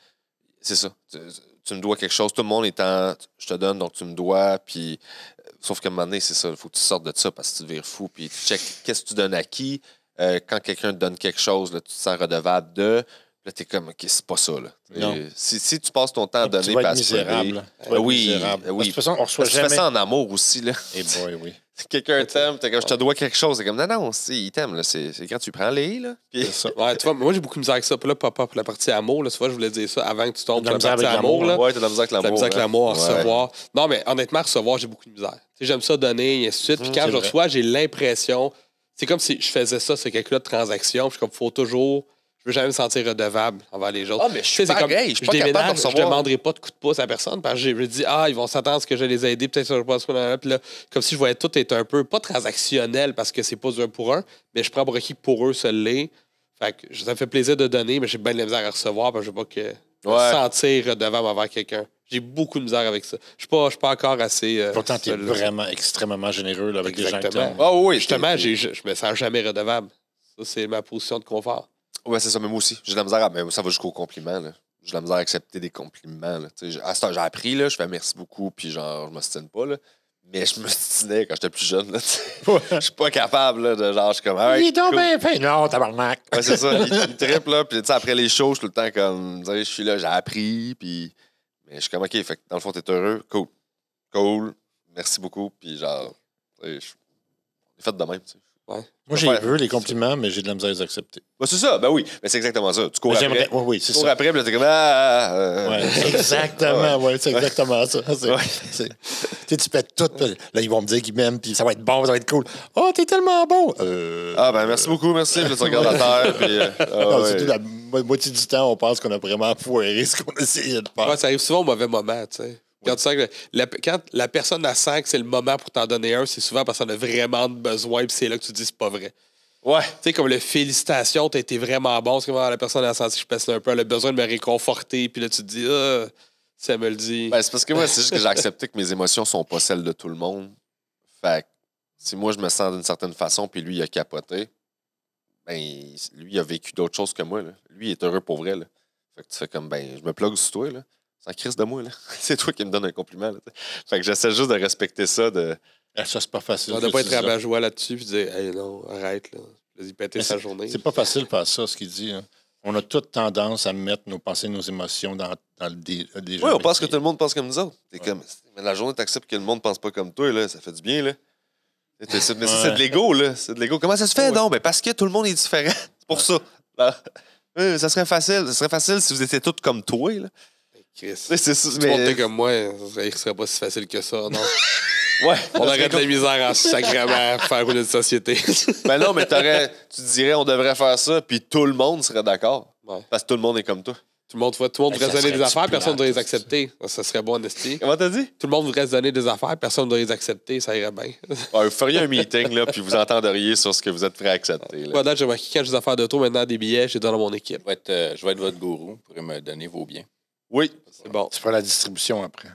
C'est ça. Tu, tu me dois quelque chose. Tout le monde est en. Je te donne, donc tu me dois. Puis. euh, Sauf qu'à un moment donné, c'est ça. Il faut que tu sortes de ça parce que tu te vires fou. Puis tu check qu'est-ce que tu donnes à qui. Euh, quand quelqu'un te donne quelque chose, là, tu te sens redevable de. Là, t'es comme, OK, c'est pas ça. Là. Non. Et Si, si tu passes ton temps à Tu donner misérable. Tu vas Euh, être oui, misérable. euh, oui. Parce que De toute façon, on reçoit Parce que tu jamais. fais ça en amour aussi. Là. Eh boy, oui. Quelqu'un t'aime, t'es comme, je te dois quelque chose. C'est comme, non, non, si, il t'aime. là. C'est c'est quand tu prends les. Là. Puis- C'est ça. Ouais, tu vois, moi, j'ai beaucoup de misère avec ça. Puis là, papa, pour la partie amour, là, tu vois, je voulais dire ça avant que tu tombes De la sur la misère partie avec amour. l'amour, Là. Ouais, t'as de la misère avec T'as l'amour. la misère avec hein. l'amour, à Ouais. recevoir. Non, mais honnêtement, recevoir, j'ai beaucoup de misère. Tu sais, J'aime ça donner, et ainsi de suite. Puis quand c'est je vrai. reçois, j'ai l'impression. C'est comme si je faisais ça, c'est quelque chose de transaction. Puis je suis comme, faut toujours. Je veux jamais me sentir redevable envers les autres. Ah, mais je suis pareil, comme, je suis pas déménage, capable de Je demanderai pas de coup de pouce à personne parce que je me dis, ah, ils vont s'attendre à ce que je les aider, peut-être ça, je pense que Puis là, comme si je voyais tout être un peu, pas transactionnel parce que c'est pas du un pour un, mais je prends pour acquis pour eux, ça l'est. Fait que ça me fait plaisir de donner, mais j'ai bien de la misère à recevoir parce que je veux pas que me Ouais. sentir redevable envers quelqu'un. J'ai beaucoup de misère avec ça. Je suis pas, je suis pas encore assez. euh, Pourtant, tu es là. vraiment extrêmement généreux là, avec les gens que. Ah oui, Justement, je, je me sens jamais redevable. Ça, c'est ma position de confort. Ouais, c'est ça, mais moi aussi. J'ai de la misère à. Mais ça va jusqu'au compliment, là. J'ai de la misère à accepter des compliments, là. J'ai- à ce temps, j'ai appris, là. Je fais merci beaucoup, puis genre, je m'ostine pas, là. Mais je me stinais quand j'étais plus jeune, là. Je suis pas capable, là, de genre, je suis comme. Ah, ouais, Il est donc cool. bien fait. Non, tabarnak. Ouais, c'est ça. Il, il trippe, là. Puis, tu sais, après les shows, je suis tout le temps comme. Je suis là, j'ai appris, puis. Mais je suis comme, OK, fait dans le fond, t'es heureux. Cool. Cool. Merci beaucoup. Puis, genre, je- on est fait de même, tu Moi, j'ai Ouais. vu les compliments, mais j'ai de la misère à les accepter. Ben, c'est ça, ben oui. Mais c'est exactement ça. Tu cours Mais après. Oui, oui, Tu cours ça. après, puis t'es comme. Ah, euh, Ouais, c'est exactement, ouais, c'est exactement ça. Tu sais, tu pètes tout, puis là, ils vont me dire qu'ils m'aiment, puis ça va être bon, ça va être cool. Oh, t'es tellement bon! Euh, Ah, ben merci beaucoup, merci. Puis là, tu regardes la terre, puis. euh, ah, non, ouais. Surtout la mo- moitié du temps, on pense qu'on a vraiment foiré ce qu'on essayait de faire. Ouais, ça arrive souvent au mauvais moment, tu sais. Quand, tu sens que la, quand la personne la sent que c'est le moment pour t'en donner un, c'est souvent parce qu'on a vraiment besoin, puis c'est là que tu te dis c'est pas vrai. Ouais. Tu sais, comme le félicitations, t'as été vraiment bon, c'est comme ah, la personne a senti que je pèse un peu, elle a besoin de me réconforter, puis là tu te dis, ah, ça me le dit. Ben, c'est parce que moi, c'est juste que j'ai accepté que mes émotions sont pas celles de tout le monde. Fait que si moi, je me sens d'une certaine façon, puis lui, il a capoté, ben, lui, il a vécu d'autres choses que moi. Là. Lui, il est heureux pour vrai. Là. Fait que tu fais comme, ben, je me plug sur toi. Là. En crise de moi. là. c'est toi qui me donne un compliment. Là, fait que j'essaie juste de respecter ça. De... Ah, Ça, c'est pas facile. on doit pas être rabat-joie là-dessus, puis dire, hey, non, arrête, là. Vas-y, péter sa journée. C'est pas facile de faire ça, ce qu'il dit. hein. On a toute tendance à mettre nos pensées, nos émotions dans, dans le dé, le déjà Oui, on pense que tout le monde pense comme nous autres. T'es Ouais. comme, mais la journée, t'acceptes que le monde pense pas comme toi. Là. Ça fait du bien. Là. Mais ça, Ouais. c'est de l'ego. là. C'est de l'ego. Comment ça se fait, Ouais. non? Ben, parce que tout le monde est différent. C'est pour ça. Alors, euh, ça serait facile. Ça serait facile si vous étiez tous comme toi. Là. Chris. C'est ça, Si était comme moi, ça serait, pas si facile que ça, non? Ouais. On aurait de la misère en sacrément à faire rouler une société. Ben non, mais t'aurais- tu dirais on devrait faire ça, puis tout le monde serait d'accord. Ouais. Parce que tout le monde est comme toi. Tout le monde, tout le monde voudrait donner des affaires, personne ne voudrait les accepter. Ça serait bon esti. Comment t'as dit? Tout le monde voudrait se donner des affaires, personne ne voudrait les accepter, ça irait bien. Ouais, vous feriez un meeting, là, puis vous entendriez sur ce que vous êtes prêt à accepter. là. Voilà, j'ai remarqué quand j'ai des affaires d'auto, maintenant des billets, j'ai donné à mon équipe. Je vais être, euh, je vais être votre gourou. Vous pourrez me donner vos biens. Oui. C'est bon. Tu feras la distribution après.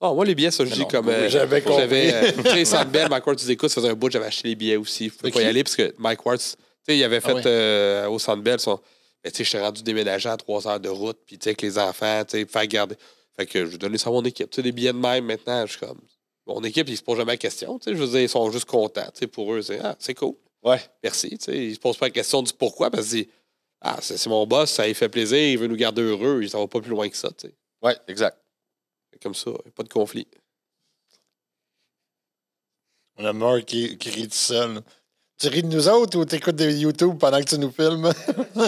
Moi, les billets, ça, je Mais dis comme. euh, j'avais compris. J'avais. euh, Tu sais, Sandbell, Mike Ward, tu écoutes, ça faisait un bout, j'avais acheté les billets aussi. Je pouvais Ok. pas y aller parce que Mike Ward, tu sais, il avait fait Ah ouais. euh, au Sandbell son. Ben, tu sais, j'étais rendu déménager à trois heures de route, puis tu sais, avec les enfants, tu sais, faire garder. Fait que je donnais ça à mon équipe. Tu sais, des billets de même maintenant, je suis comme. Mon équipe, ils se posent jamais la question. Tu sais, je veux dire, ils sont juste contents. Tu sais, pour eux, c'est ah, c'est cool. Ouais. Merci. Tu sais, ils se posent pas la question du pourquoi parce qu'ils disent Ah, c'est mon boss, ça lui fait plaisir, il veut nous garder heureux, il s'en va pas plus loin que ça. Tu sais. Ouais, exact. Comme ça, pas de conflit. On a Mark qui, qui rit tout seul. Tu ris de nous autres ou t'écoutes des YouTube pendant que tu nous filmes?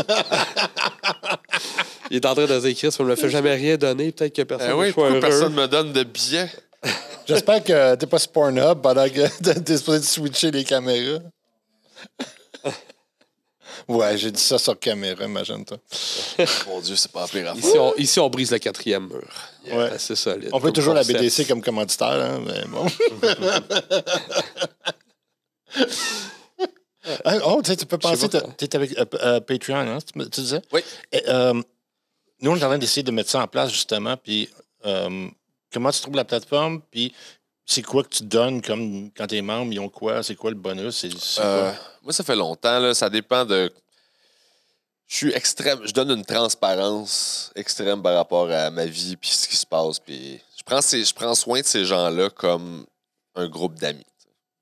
Il est en train de dire Chris, on ne me fait jamais rien donner, peut-être que personne Ben ne oui, heureux. personne me donne de billets? J'espère que t'es pas sur Pornhub pendant que t'es supposé de switcher les caméras. Ouais, j'ai dit ça sur caméra, imagine-toi. Mon Dieu, c'est pas affaire. Ici on, ici, on brise le quatrième mur. Ouais. C'est solide. On peut toujours la. BDC comme commanditaire, hein, mais bon. Ah, oh, tu sais, tu peux penser, tu es avec euh, euh, Patreon, hein, tu, disais? Oui. Et, euh, nous, on est en train d'essayer de mettre ça en place, justement, puis euh, comment tu trouves la plateforme, puis c'est quoi que tu donnes comme quand t'es membre, ils ont quoi, c'est quoi le bonus? C'est, c'est Euh, quoi? Moi, ça fait longtemps, là, ça dépend de. Je suis extrême. Je donne une transparence extrême par rapport à ma vie puis ce qui se passe. Puis je prends, ces- je prends soin de ces gens-là comme un groupe d'amis.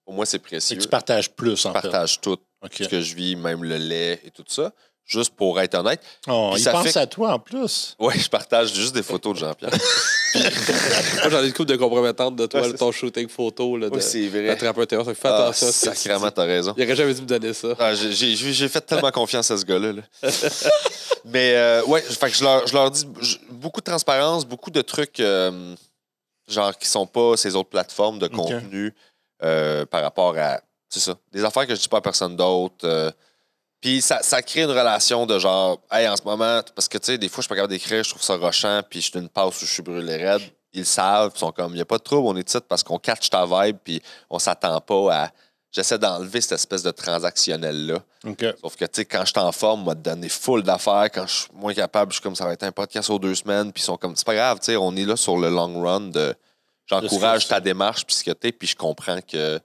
Pour moi, c'est précieux. que tu partages plus, en Je partage tout ce que je vis, même le lait et tout ça. Juste pour être honnête. Oh, Puis il ça pense fait- à toi, en plus. Ouais, je partage juste des photos de Jean-Pierre. Moi, j'en ai une couple de compromettantes de toi, Ouais, c'est ton shooting photo. Là, de, Oui, c'est vrai. d'attraper un terrain. Fait que Fais Ah, attention. c'est- sacrément, t'as raison. Il aurait jamais dû me donner ça. Ah, j'ai- j'ai j'ai fait tellement confiance à ce gars-là. là. Mais euh, ouais, fait que je leur, je leur dis beaucoup de transparence, beaucoup de trucs euh, genre qui sont pas ces autres plateformes de contenu euh, par rapport à c'est ça, des affaires que je dis pas à personne d'autre. euh. Puis ça, ça crée une relation de genre hey en ce moment parce que tu sais des fois je suis pas capable d'écrire, je trouve ça rochant puis je suis d'une passe où je suis brûlé raide. Ils savent, ils sont comme il y a pas de trouble, on est titre parce qu'on catch ta vibe puis on s'attend pas à j'essaie d'enlever cette espèce de transactionnel là. OK. Sauf que, tu sais, quand je suis en forme, m'a donné full d'affaires. Quand je suis moins capable, je suis comme ça va être un podcast aux deux semaines. Puis ils sont comme, c'est pas grave, tu sais, on est là sur le long run de. J'encourage ta démarche, puis ce que t'es, puis je comprends que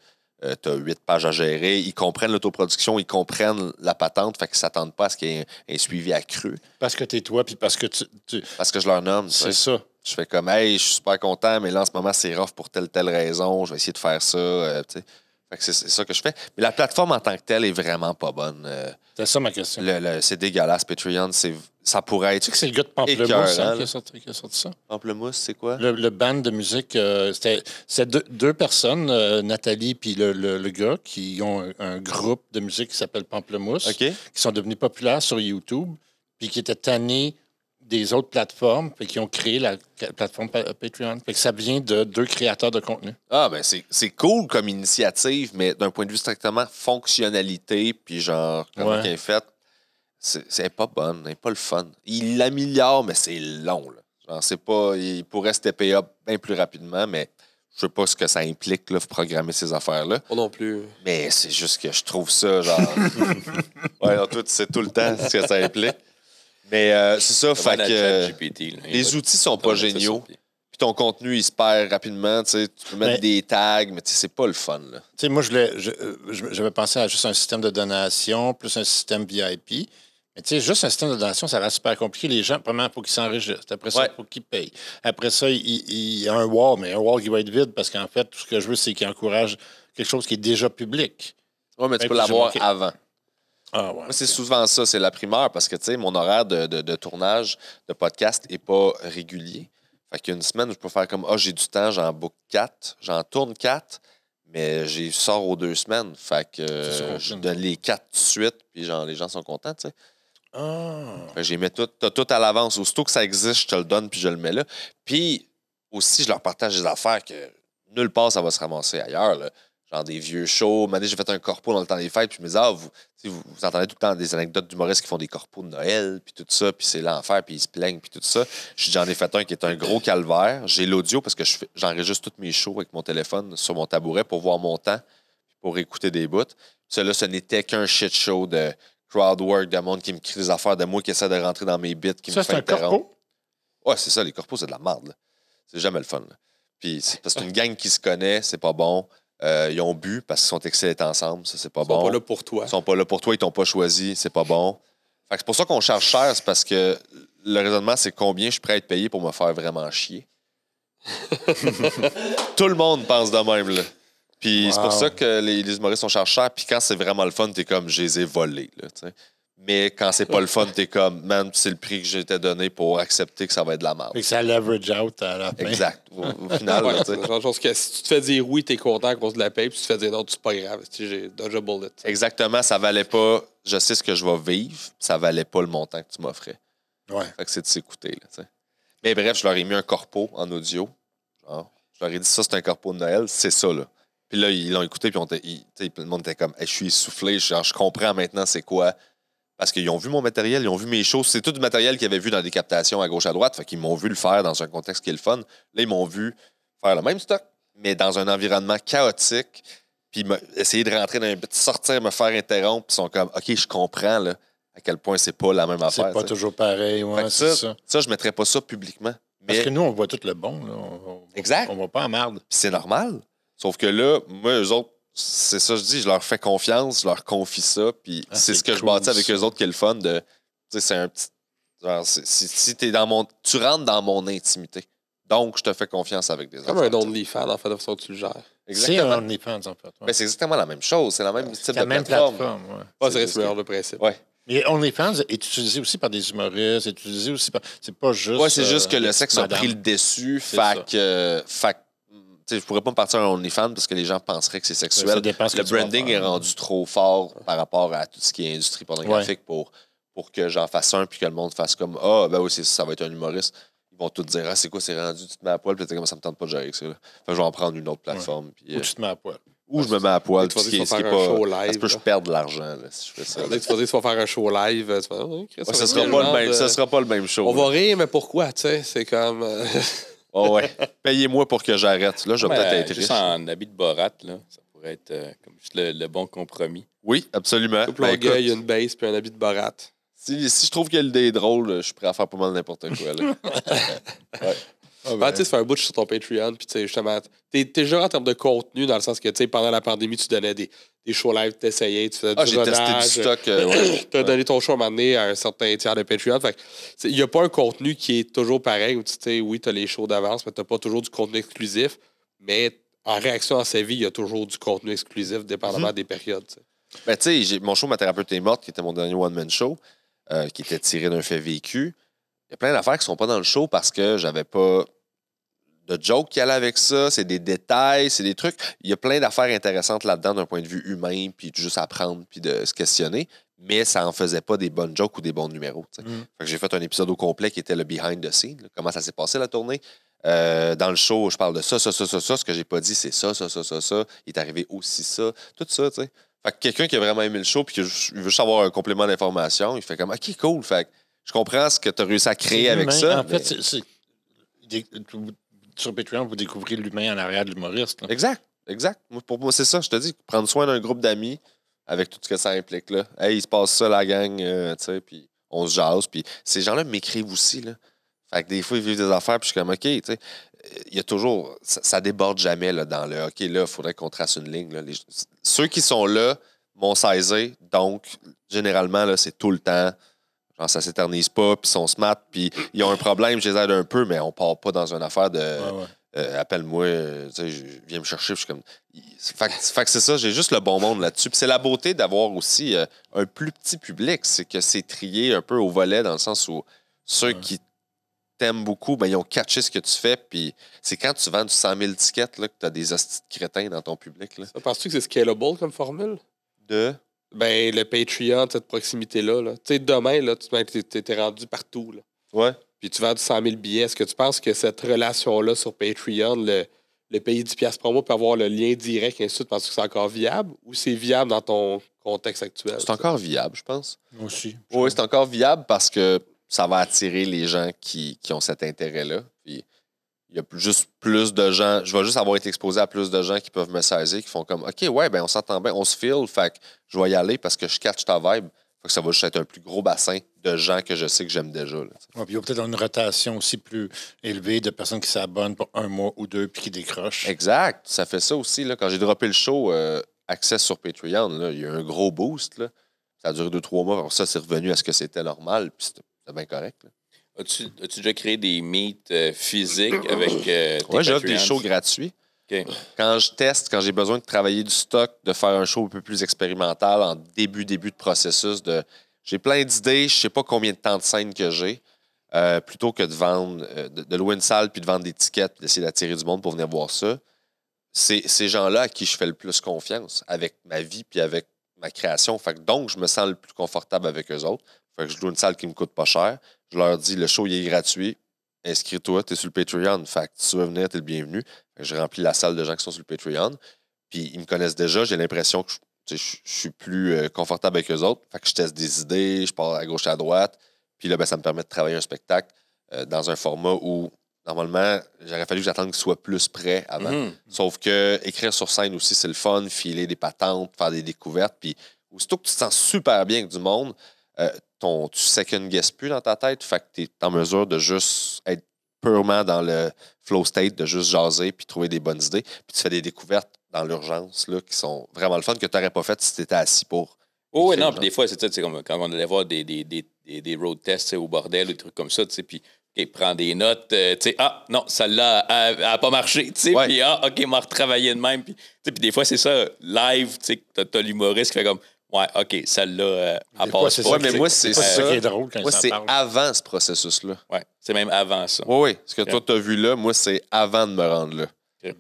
tu as huit pages à gérer. Ils comprennent l'autoproduction, ils comprennent la patente, fait qu'ils s'attendent pas à ce qu'il y ait un, un suivi accru. Parce que t'es toi, puis parce que tu. tu- Parce que je leur nomme. tu c'est ça. Je fais comme, hey, je suis super content, mais là, en ce moment, c'est rough pour telle, telle raison. Je vais essayer de faire ça. euh, tu sais. Fait que c'est c'est ça que je fais. Mais la plateforme en tant que telle est vraiment pas bonne. euh, C'est ça ma question. le- le- c'est dégueulasse, Patreon. c'est- Ça pourrait être. Tu sais que c'est le gars de Pamplemousse hein, qui, a sorti, qui a sorti ça? Pamplemousse, c'est quoi? Le, le band de musique, euh, c'était c'était deux, deux personnes, euh, Nathalie puis le, gars, qui ont un, un groupe de musique qui s'appelle Pamplemousse, qui sont devenus populaires sur YouTube, puis qui étaient tannés des autres plateformes, qui ont créé la, la plateforme Pa- Patreon. Fait que ça vient de deux créateurs de contenu. Ah, ben c'est c'est cool comme initiative, mais d'un point de vue strictement fonctionnalité, puis genre, comment Ouais. elle est faite, c'est pas bonne, c'est pas le fun. Il l'améliore, mais c'est long, là. Genre, c'est pas. Il pourrait stepper up bien plus rapidement, mais je sais pas ce que ça implique, là, programmer ces affaires-là. Moi non plus. Mais c'est juste que je trouve ça, genre. ouais, non, toi, tu sais tout le temps ce que ça implique. Mais euh, c'est ça, fait que. Les outils sont pas géniaux. Puis ton contenu, il se perd rapidement. Tu sais, tu peux mettre Mais- des tags, mais tu sais, c'est pas le fun. Là. Tu sais, moi, je voulais- je- euh, je- j'avais pensé à juste un système de donation plus un système VIP. Mais tu sais, juste un système de donation, ça reste super compliqué. Les gens, premièrement, il faut qu'ils s'enregistrent. Après ça, il Ouais. faut qu'ils payent. Après ça, il, y a un wall, mais un wall qui va être vide parce qu'en fait, tout ce que je veux, c'est qu'il encourage quelque chose qui est déjà public. Ouais, mais tu Ouais, peux l'avoir avant. Ah ouais. Moi, c'est souvent ça, c'est la primeur parce que, tu sais, mon horaire de, de- de tournage de podcast n'est pas régulier. Fait qu'une semaine, je peux faire comme, ah, j'ai du temps, j'en book quatre, j'en tourne quatre, mais j'ai sors aux deux semaines. Fait que euh, je donne les quatre tout de suite, puis genre, les gens sont contents, tu sais. Ah. Fait que j'ai mis tout, t'as tout à l'avance. Aussitôt que ça existe, je te le donne puis je le mets là. Puis aussi, je leur partage des affaires que nulle part ça va se ramasser ailleurs. là. Genre des vieux shows. Maintenant, j'ai fait un corpo dans le temps des fêtes, puis je me disais, ah, vous, entendez tout le temps des anecdotes d'humoristes qui font des corpos de Noël, puis tout ça, puis c'est l'enfer, puis ils se plaignent, puis tout ça. J'en ai fait un qui est un gros calvaire. J'ai l'audio parce que j'enregistre tous mes shows avec mon téléphone sur mon tabouret pour voir mon temps, pour écouter des bouts. Cela, ce n'était qu'un shit show de crowd work, de monde qui me crie des affaires, de moi qui essaie de rentrer dans mes bits, qui Ça, me fait un interrompre. corpo? Ouais, c'est ça, les corpos, c'est de la merde. C'est jamais le fun. là. Puis parce que c'est une gang qui se connaît, c'est pas bon. Euh, ils ont bu parce qu'ils sont excellents ensemble, ça, c'est pas Ils sont bon. pas là pour toi. Ils sont pas là pour toi, ils t'ont pas choisi, c'est pas bon. Fait que c'est pour ça qu'on charge cher, c'est parce que le raisonnement, c'est combien je suis prêt à être payé pour me faire vraiment chier. Tout le monde pense de même, là. Puis c'est pour ça que les, les humoristes sont charge cher. Puis quand c'est vraiment le fun, t'es comme, je les ai volés, là. Mais quand c'est pas le fun, t'es comme, man, c'est le prix que j'ai été donné pour accepter que ça va être de la merde. Fait que ça leverage out à la fin. Exact. Au, au final, Ouais, là, tu sais. genre que si tu te fais dire oui, t'es content à cause de la paye, puis tu te fais dire non, c'est pas grave. J'ai dodge bullet. Exactement, ça valait pas. Je sais ce que je vais vivre, ça valait pas le montant que tu m'offrais. Ouais. Fait que c'est de s'écouter, là, tu sais. Mais bref, je leur ai mis un corpo en audio. Genre, je leur ai dit, ça, c'est un corpo de Noël, c'est ça, là. Puis là, ils l'ont écouté, puis on ils- le monde était comme, Hey, je suis essoufflé, genre, je comprends maintenant c'est quoi. Parce qu'ils ont vu mon matériel, ils ont vu mes choses. C'est tout du matériel qu'ils avaient vu dans des captations à gauche, à droite. Fait qu'ils m'ont vu le faire dans un contexte qui est le fun. Là, ils m'ont vu faire le même stock, mais dans un environnement chaotique. Puis me- essayer de rentrer dans un but, sortir, me faire interrompre. Puis ils sont comme, OK, je comprends, là, à quel point c'est pas la même affaire. C'est pas toujours pareil, ouais, ça, ça. ça, je mettrais pas ça publiquement. Parce que nous, on voit tout le bon. Là. On, Exact. On va pas en marde. C'est normal. Sauf que là, moi, eux autres, c'est ça que je dis, je leur fais confiance, je leur confie ça, puis Ah, c'est ce que je cool, bâtis avec ça. eux autres qui est le fun de. Tu sais, c'est un petit. genre, si si t'es dans mon. Tu rentres dans mon intimité. Donc, je te fais confiance avec des Comme affaires, un tu sais. OnlyFans, en fait, de façon que tu le gères. C'est Exactement. un OnlyFans, en fait. ouais. Ben, c'est exactement la même chose. C'est la même type C'est la de même plateforme. plateforme. ouais. Ouais, C'est le principe. Ouais. Mais OnlyFans est utilisé aussi par des humoristes, est utilisé aussi par. C'est pas juste. Ouais, c'est juste euh, que le les sexe petites a pris le dessus. Euh, tu sais, je pourrais pas me partir un OnlyFans parce que les gens penseraient que c'est Ça sexuel. le branding est rendu trop fort par rapport à tout ce qui est industrie pornographique pour, pour que j'en fasse un puis que le monde fasse comme Ah, ben oui, ça, ça va être un humoriste. Ils vont tous dire Ah, c'est quoi, c'est rendu, tu te mets à poil, puis comme ça me tente pas de gérer avec ça. là. Fait que je vais en prendre une autre plateforme. puis, Ou euh, tu te mets à poil. ou je me mets à poil, Tu vas ce qui que est, ce qui pas. show live, Ça que je là. perde de l'argent si je fais ça. Tu vas dire tu vas faire un show live, tu vas dire, oh, Chris, Ouais, ça sera pas le même, de- ce sera pas le même show. On là. va rire, mais pourquoi, tu sais? C'est comme. Oh, ouais. Payez-moi pour que j'arrête. Là, je vais peut-être être juste riche. en habit de Borat, là, ça pourrait être euh, comme juste le, le bon compromis. Oui, absolument. Couple Ben, orgueil, écoute, une base, puis un habit de barat. si, si je trouve que l'idée est drôle, je suis prêt à faire pas mal n'importe quoi. Là. Ah, Ben, tu sais, fait un bout sur ton Patreon, puis tu sais, justement, t'es genre en termes de contenu, dans le sens que, tu sais, pendant la pandémie, tu donnais des, des shows live, t'essayais, tu faisais Ah, du j'ai testé du stock. euh, ouais. Tu as donné ton show à un moment donné à un certain tiers de Patreon. Fait il n'y a pas un contenu qui est toujours pareil. Où, tu sais, oui, tu as les shows d'avance, mais tu n'as pas toujours du contenu exclusif. Mais en réaction à sa vie, il y a toujours du contenu exclusif, dépendamment Mhm. des périodes. tu sais. Ben, tu sais, j'ai- mon show Ma thérapeute est morte, qui était mon dernier one-man show, euh, qui était tiré d'un fait vécu. Il y a plein d'affaires qui sont pas dans le show parce que j'avais pas de joke qui allait avec ça. C'est des détails, c'est des trucs. Il y a plein d'affaires intéressantes là-dedans d'un point de vue humain, puis de juste apprendre, puis de se questionner. Mais ça en faisait pas des bonnes jokes ou des bons numéros. Mm. Fait que j'ai fait un épisode au complet qui était le behind the scene, là, comment ça s'est passé la tournée. Euh, dans le show, je parle de ça, ça, ça, ça, ça. Ce que j'ai pas dit, c'est ça, ça, ça, ça, ça. Il est arrivé aussi ça. Tout ça, tu sais. Fait que quelqu'un qui a vraiment aimé le show puis qui veut juste avoir un complément d'information, il fait comme OK, cool. Fait que je comprends ce que tu as réussi à créer avec ça. En mais- fait, c'est- Sur Patreon, vous découvrez l'humain en arrière de l'humoriste. Exact, exact. Pour moi, c'est ça. Je te dis, prendre soin d'un groupe d'amis avec tout ce que ça implique. Là. Hey, il se passe ça, la gang, euh, tu sais, puis on se jase. Puis ces gens-là m'écrivent aussi. Là. Fait que des fois, ils vivent des affaires, puis je suis comme OK, tu sais. Il y a toujours. Ça, ça déborde jamais là, dans le OK, là, il faudrait qu'on trace une ligne. là. Les- ceux qui sont là m'ont saisi, donc généralement, là, c'est tout le temps. Genre, ça s'éternise pas, puis ils sont smart, puis ils ont un problème, je les aide un peu, mais on part pas dans une affaire de. Ouais, ouais. Euh, appelle-moi, euh, tu sais, je- viens me chercher. puis Je suis comme. Fait, que- fait que c'est ça, j'ai juste le bon monde là-dessus. Puis c'est la beauté d'avoir aussi euh, un plus petit public, c'est que c'est trié un peu au volet dans le sens où ceux qui t'aiment beaucoup, ben, ils ont catché ce que tu fais. Puis c'est quand tu vends du 100 000 tickets là, que tu as des hosties de crétins dans ton public. Là. Ça, Penses-tu que c'est scalable comme formule? De? Ben, le Patreon, cette proximité-là. Là. Tu sais, demain, là, tu ben, t'es- rendu partout. Là. Ouais. Puis tu vends du 100 000 billets. Est-ce que tu penses que cette relation-là sur Patreon, le, le payer 10$ piastres mois peut avoir le lien direct, et ainsi de suite, penses que c'est encore viable ou c'est viable dans ton contexte actuel? C'est encore viable, je pense. Moi aussi. Oui, c'est encore viable parce que ça va attirer les gens qui, qui ont cet intérêt-là. Puis il y a juste plus de gens. Je vais juste avoir été exposé à plus de gens qui peuvent me saisir, qui font comme OK, ouais, ben on s'entend bien, on se file, fait que je vais y aller parce que je catch ta vibe. Fait que ça va juste être un plus gros bassin de gens que je sais que j'aime déjà. là. Ouais, puis il y a peut-être une rotation aussi plus élevée de personnes qui s'abonnent pour un mois ou deux puis qui décrochent. Exact. Ça fait ça aussi. Là. Quand j'ai droppé le show, euh, Access sur Patreon, là, il y a eu un gros boost. Là. Ça a duré deux, trois mois. Après ça, c'est revenu à ce que c'était normal. Puis c'était c'était bien correct. là. As-tu déjà créé des meets euh, physiques avec euh, tes Ouais, j'offre des shows gratuits. Quand je teste, quand j'ai besoin de travailler du stock, de faire un show un peu plus expérimental en début, début de processus, de j'ai plein d'idées, je sais pas combien de temps de scène que j'ai, euh, plutôt que de vendre, euh, de, de louer une salle puis de vendre des tickets puis d'essayer d'attirer du monde pour venir voir ça. C'est ces gens-là à qui je fais le plus confiance avec ma vie puis avec ma création. Fait que donc, je me sens le plus confortable avec eux autres. Fait que je loue une salle qui me coûte pas cher. Je leur dis, le show, il est gratuit. Inscris-toi, tu es sur le Patreon. Fait que si tu veux venir, tu es le bienvenu. Je remplis la salle de gens qui sont sur le Patreon. Puis ils me connaissent déjà. J'ai l'impression que je suis plus euh, confortable avec eux autres. Fait que je teste des idées, je pars à gauche à droite. Puis là, ben, ça me permet de travailler un spectacle euh, dans un format où, normalement, j'aurais fallu que j'attende qu'il soit plus prêt avant. Mhm. Sauf que écrire sur scène aussi, c'est le fun, filer des patentes, faire des découvertes. Puis aussitôt que tu te sens super bien avec du monde, euh, ton, tu second guess plus dans ta tête. Fait que tu es en mesure de juste être purement dans le flow state, de juste jaser puis trouver des bonnes idées. Puis tu fais des découvertes dans l'urgence là, qui sont vraiment le fun que tu n'aurais pas fait si tu étais assis pour. Oh, oui, non, puis des fois, c'est ça, tu sais, comme quand on allait voir des, des, des, des, road tests au bordel, des trucs comme ça, tu sais, puis OK, prends des notes, euh, tu sais, ah, non, celle-là, elle n'a pas marché, tu sais, puis ah, OK, m'a retravaillé de même, puis des fois, c'est ça, live, tu sais, t'as t'as l'humoriste qui fait comme, ouais, OK, celle-là, euh, fois, passe c'est pas. ça Ouais, mais moi, c'est ça. qui est drôle quand Moi, c'est avant ce processus-là. Ouais, c'est même avant ça. Oui, oui. Ce que toi, tu as vu là, moi, c'est avant de me rendre là.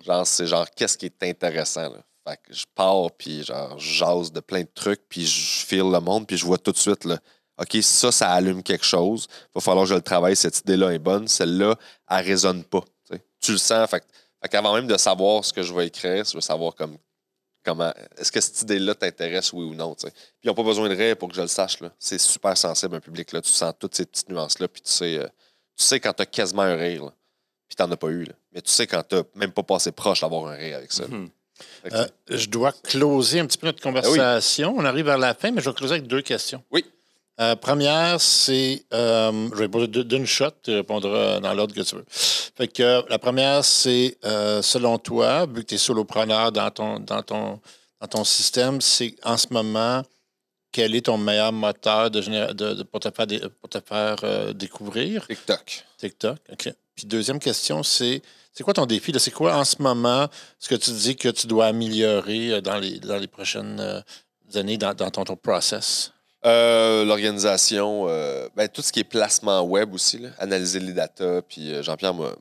Genre, c'est genre, qu'est-ce qui est intéressant, là? Fait que je pars, puis genre, je jase de plein de trucs, puis je file le monde, puis je vois tout de suite, là, OK, ça, ça allume quelque chose. Il va falloir que je le travaille. Cette idée-là est bonne. Celle-là, elle résonne pas. tu le sens. Fait, fait qu'avant même de savoir ce que je vais écrire, je veux savoir comme, comment. Est-ce que cette idée-là t'intéresse, oui ou non? Puis ils n'ont pas besoin de rire pour que je le sache. là. C'est super sensible, un public. Là. Tu sens toutes ces petites nuances-là, puis tu sais, euh, tu sais quand tu as quasiment un rire, là, puis tu n'en as pas eu. là. Mais tu sais quand tu même pas passé proche d'avoir un rire avec ça. Mhm. Euh, je dois closer un petit peu notre conversation. On arrive vers la fin, mais je vais closer avec deux questions. Oui. Euh, première, c'est. euh, je vais poser d'une shot, tu répondras dans l'ordre que tu veux. Fait que euh, la première, c'est euh, selon toi, vu que tu es solopreneur dans ton, dans, ton, dans ton système, c'est en ce moment, quel est ton meilleur moteur de, géné- de- de- pour te faire, pour te faire découvrir? TikTok. TikTok. OK. Puis deuxième question, c'est c'est quoi ton défi? C'est quoi en ce moment ce que tu dis que tu dois améliorer dans les, dans les prochaines années dans, dans ton, ton process? Euh, L'organisation, euh, ben, tout ce qui est placement web aussi, là, analyser les datas. Puis euh, Jean-Pierre m'a-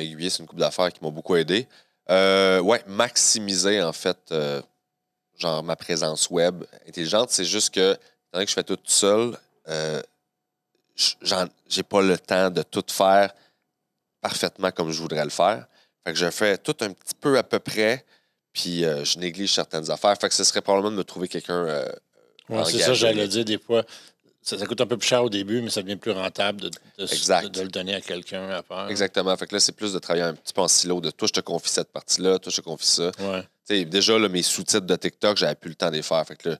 aiguillé sur une couple d'affaires qui m'ont beaucoup aidé. Ouais, maximiser en fait, genre ma présence web intelligente. C'est juste que, étant que je fais tout seul, j'ai pas le temps de tout faire parfaitement comme je voudrais le faire. Fait que je fais tout un petit peu à peu près, puis je néglige certaines affaires. Fait que ce serait probablement de me trouver quelqu'un. Ouais, c'est ça, j'allais dire des fois. Ça, ça coûte un peu plus cher au début, mais ça devient plus rentable de, de- Exact. de- de le donner à quelqu'un à faire. Exactement. Fait que là, c'est plus de travailler un petit peu en silo de toi, je te confie cette partie-là, toi, je te confie ça. Ouais. Déjà, là, mes sous-titres de TikTok, j'avais plus le temps de les faire. Fait que là,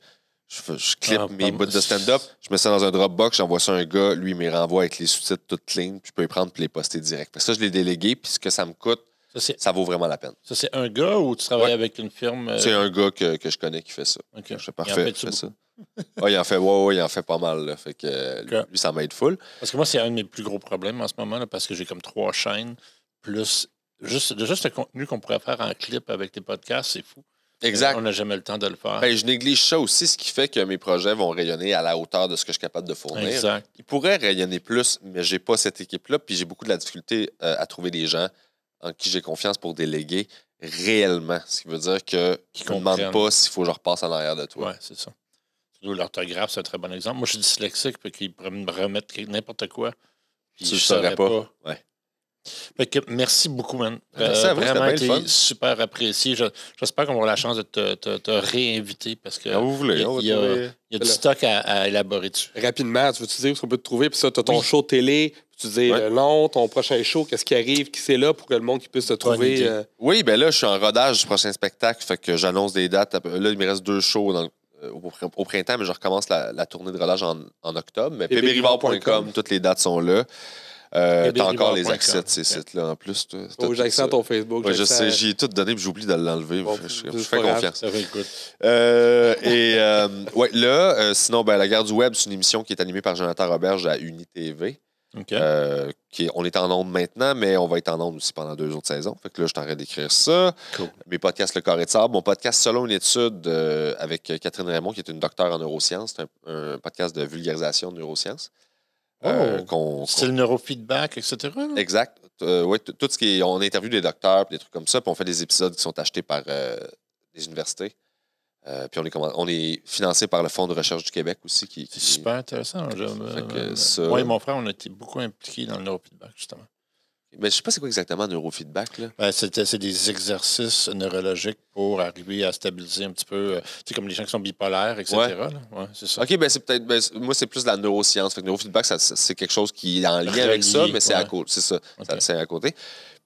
je, je clip Ah, mes bouts de stand-up, je mets ça dans un Dropbox, j'envoie ça à un gars, lui, il me les renvoie avec les sous-titres toutes clean, puis je peux les prendre puis les poster direct. Que ça, je l'ai délégué, puis ce que ça me coûte, Ça, vaut vraiment la peine. ça, c'est un gars ou tu travailles Ouais. avec une firme? euh, C'est un gars que, que je connais qui fait ça. OK. Je fais parfait. ça. Ouais, il en fait, ouais, ouais, il en fait pas mal. là. Fait que lui, ça m'aide full. Parce que moi, c'est un de mes plus gros problèmes en ce moment, là, parce que j'ai comme trois chaînes, plus juste, juste le contenu qu'on pourrait faire en clip avec les podcasts, c'est fou. Exact. On n'a jamais le temps de le faire. Ben, je néglige ça aussi, ce qui fait que mes projets vont rayonner à la hauteur de ce que je suis capable de fournir. exact. Ils pourraient rayonner plus, mais j'ai pas cette équipe-là, puis j'ai beaucoup de la difficulté euh, à trouver des gens en qui j'ai confiance pour déléguer réellement. Ce qui veut dire que Qui ne me demande pas s'il faut que je repasse en arrière de toi. Ouais, c'est ça. L'orthographe, c'est un très bon exemple. Moi, je suis dyslexique, puis qu'ils pourraient me remettre n'importe quoi. Puis Tu je saurais saurais pas. pas. Ouais. Fait que merci beaucoup, man. Euh, Merci à vous, c'était vraiment été super apprécié. Je- J'espère qu'on va avoir la chance de te, te- te réinviter parce que Quand vous voulez, il y y a, y a du stock à, à élaborer dessus. Rapidement, tu veux-tu dire où on peut te trouver? Puis ça, tu as ton Oui. show télé. Puis tu dis Ouais. le nom, ton prochain show, qu'est-ce qui arrive, qui c'est là pour que le monde qui puisse te trouver. euh, Oui, ben là, je suis en rodage du prochain spectacle. Fait que j'annonce des dates. Là, il me reste deux shows dans le- euh, au, pr- au printemps, mais je recommence la, la tournée de rodage en, en octobre. Mais pébérivard.com, toutes les dates sont là. Euh, T'as encore les accès de ces sites-là en plus. que j'accède ton Facebook. Ouais, je sais, j'y ai tout donné, puis j'oublie de l'enlever. Bon, je, fais confiance. Euh, et euh, ouais, là, euh, sinon, ben, La guerre du web, c'est une émission qui est animée par Jonathan Roberge à UniTV. Euh, qui est- on est en onde maintenant, mais on va être en onde aussi pendant deux autres saisons. Fait que là, je t'arrête d'écrire ça. Cool. Mes podcasts Le Corps et de Sable. Mon podcast Selon une étude euh, avec Catherine Raymond, qui est une docteure en neurosciences. C'est un, un podcast de vulgarisation de neurosciences. Euh, Oh. qu'on- C'est le neurofeedback, etc. Exact. Ouais, tout ce qui est. On interviewe des docteurs, des trucs comme ça, puis on fait des épisodes qui sont achetés par des universités. Euh, puis on est, commen- on est financé par le Fonds de recherche du Québec aussi. Qui, C'est super intéressant. Euh, ça- Moi et mon frère, on a été beaucoup impliqués dans le neurofeedback, justement. Mais je sais pas c'est quoi exactement neurofeedback. Là. Ben, c'est des exercices neurologiques pour arriver à stabiliser un petit peu, euh, tu sais, comme les gens qui sont bipolaires, etc. Ouais. c'est ça. OK, ben c'est peut-être. ben, moi, c'est plus de la neuroscience. Fait que neurofeedback, c'est quelque chose qui est en lien avec ça, mais c'est à ça. Ça- C'est à côté.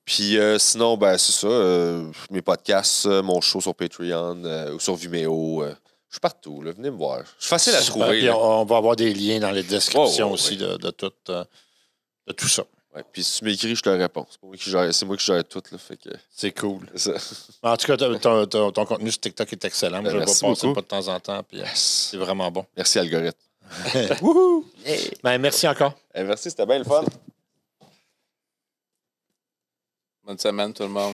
Puis euh, sinon, ben c'est ça. euh, mes podcasts, euh, mon show sur Patreon euh, ou sur Vimeo. euh, je suis partout. Là, venez me voir. Je suis facile à Super. trouver. Puis là. on, on va avoir des liens dans les descriptions Ouais, ouais, aussi de, de tout, euh, de tout ça. Ouais, Puis si tu m'écris, je te réponds. C'est pas moi qui gère- C'est moi qui gère tout. Là, fait que, C'est cool. c'est ça. En tout cas, ton, ton- ton- ton contenu sur TikTok est excellent. Moi, Ben, je le vois merci passer beaucoup. pas de temps en temps. Puis, euh, c'est vraiment bon. Merci, algorithme. Ben, merci encore. Eh, merci, c'était bien le fun. Bonne semaine, tout le monde.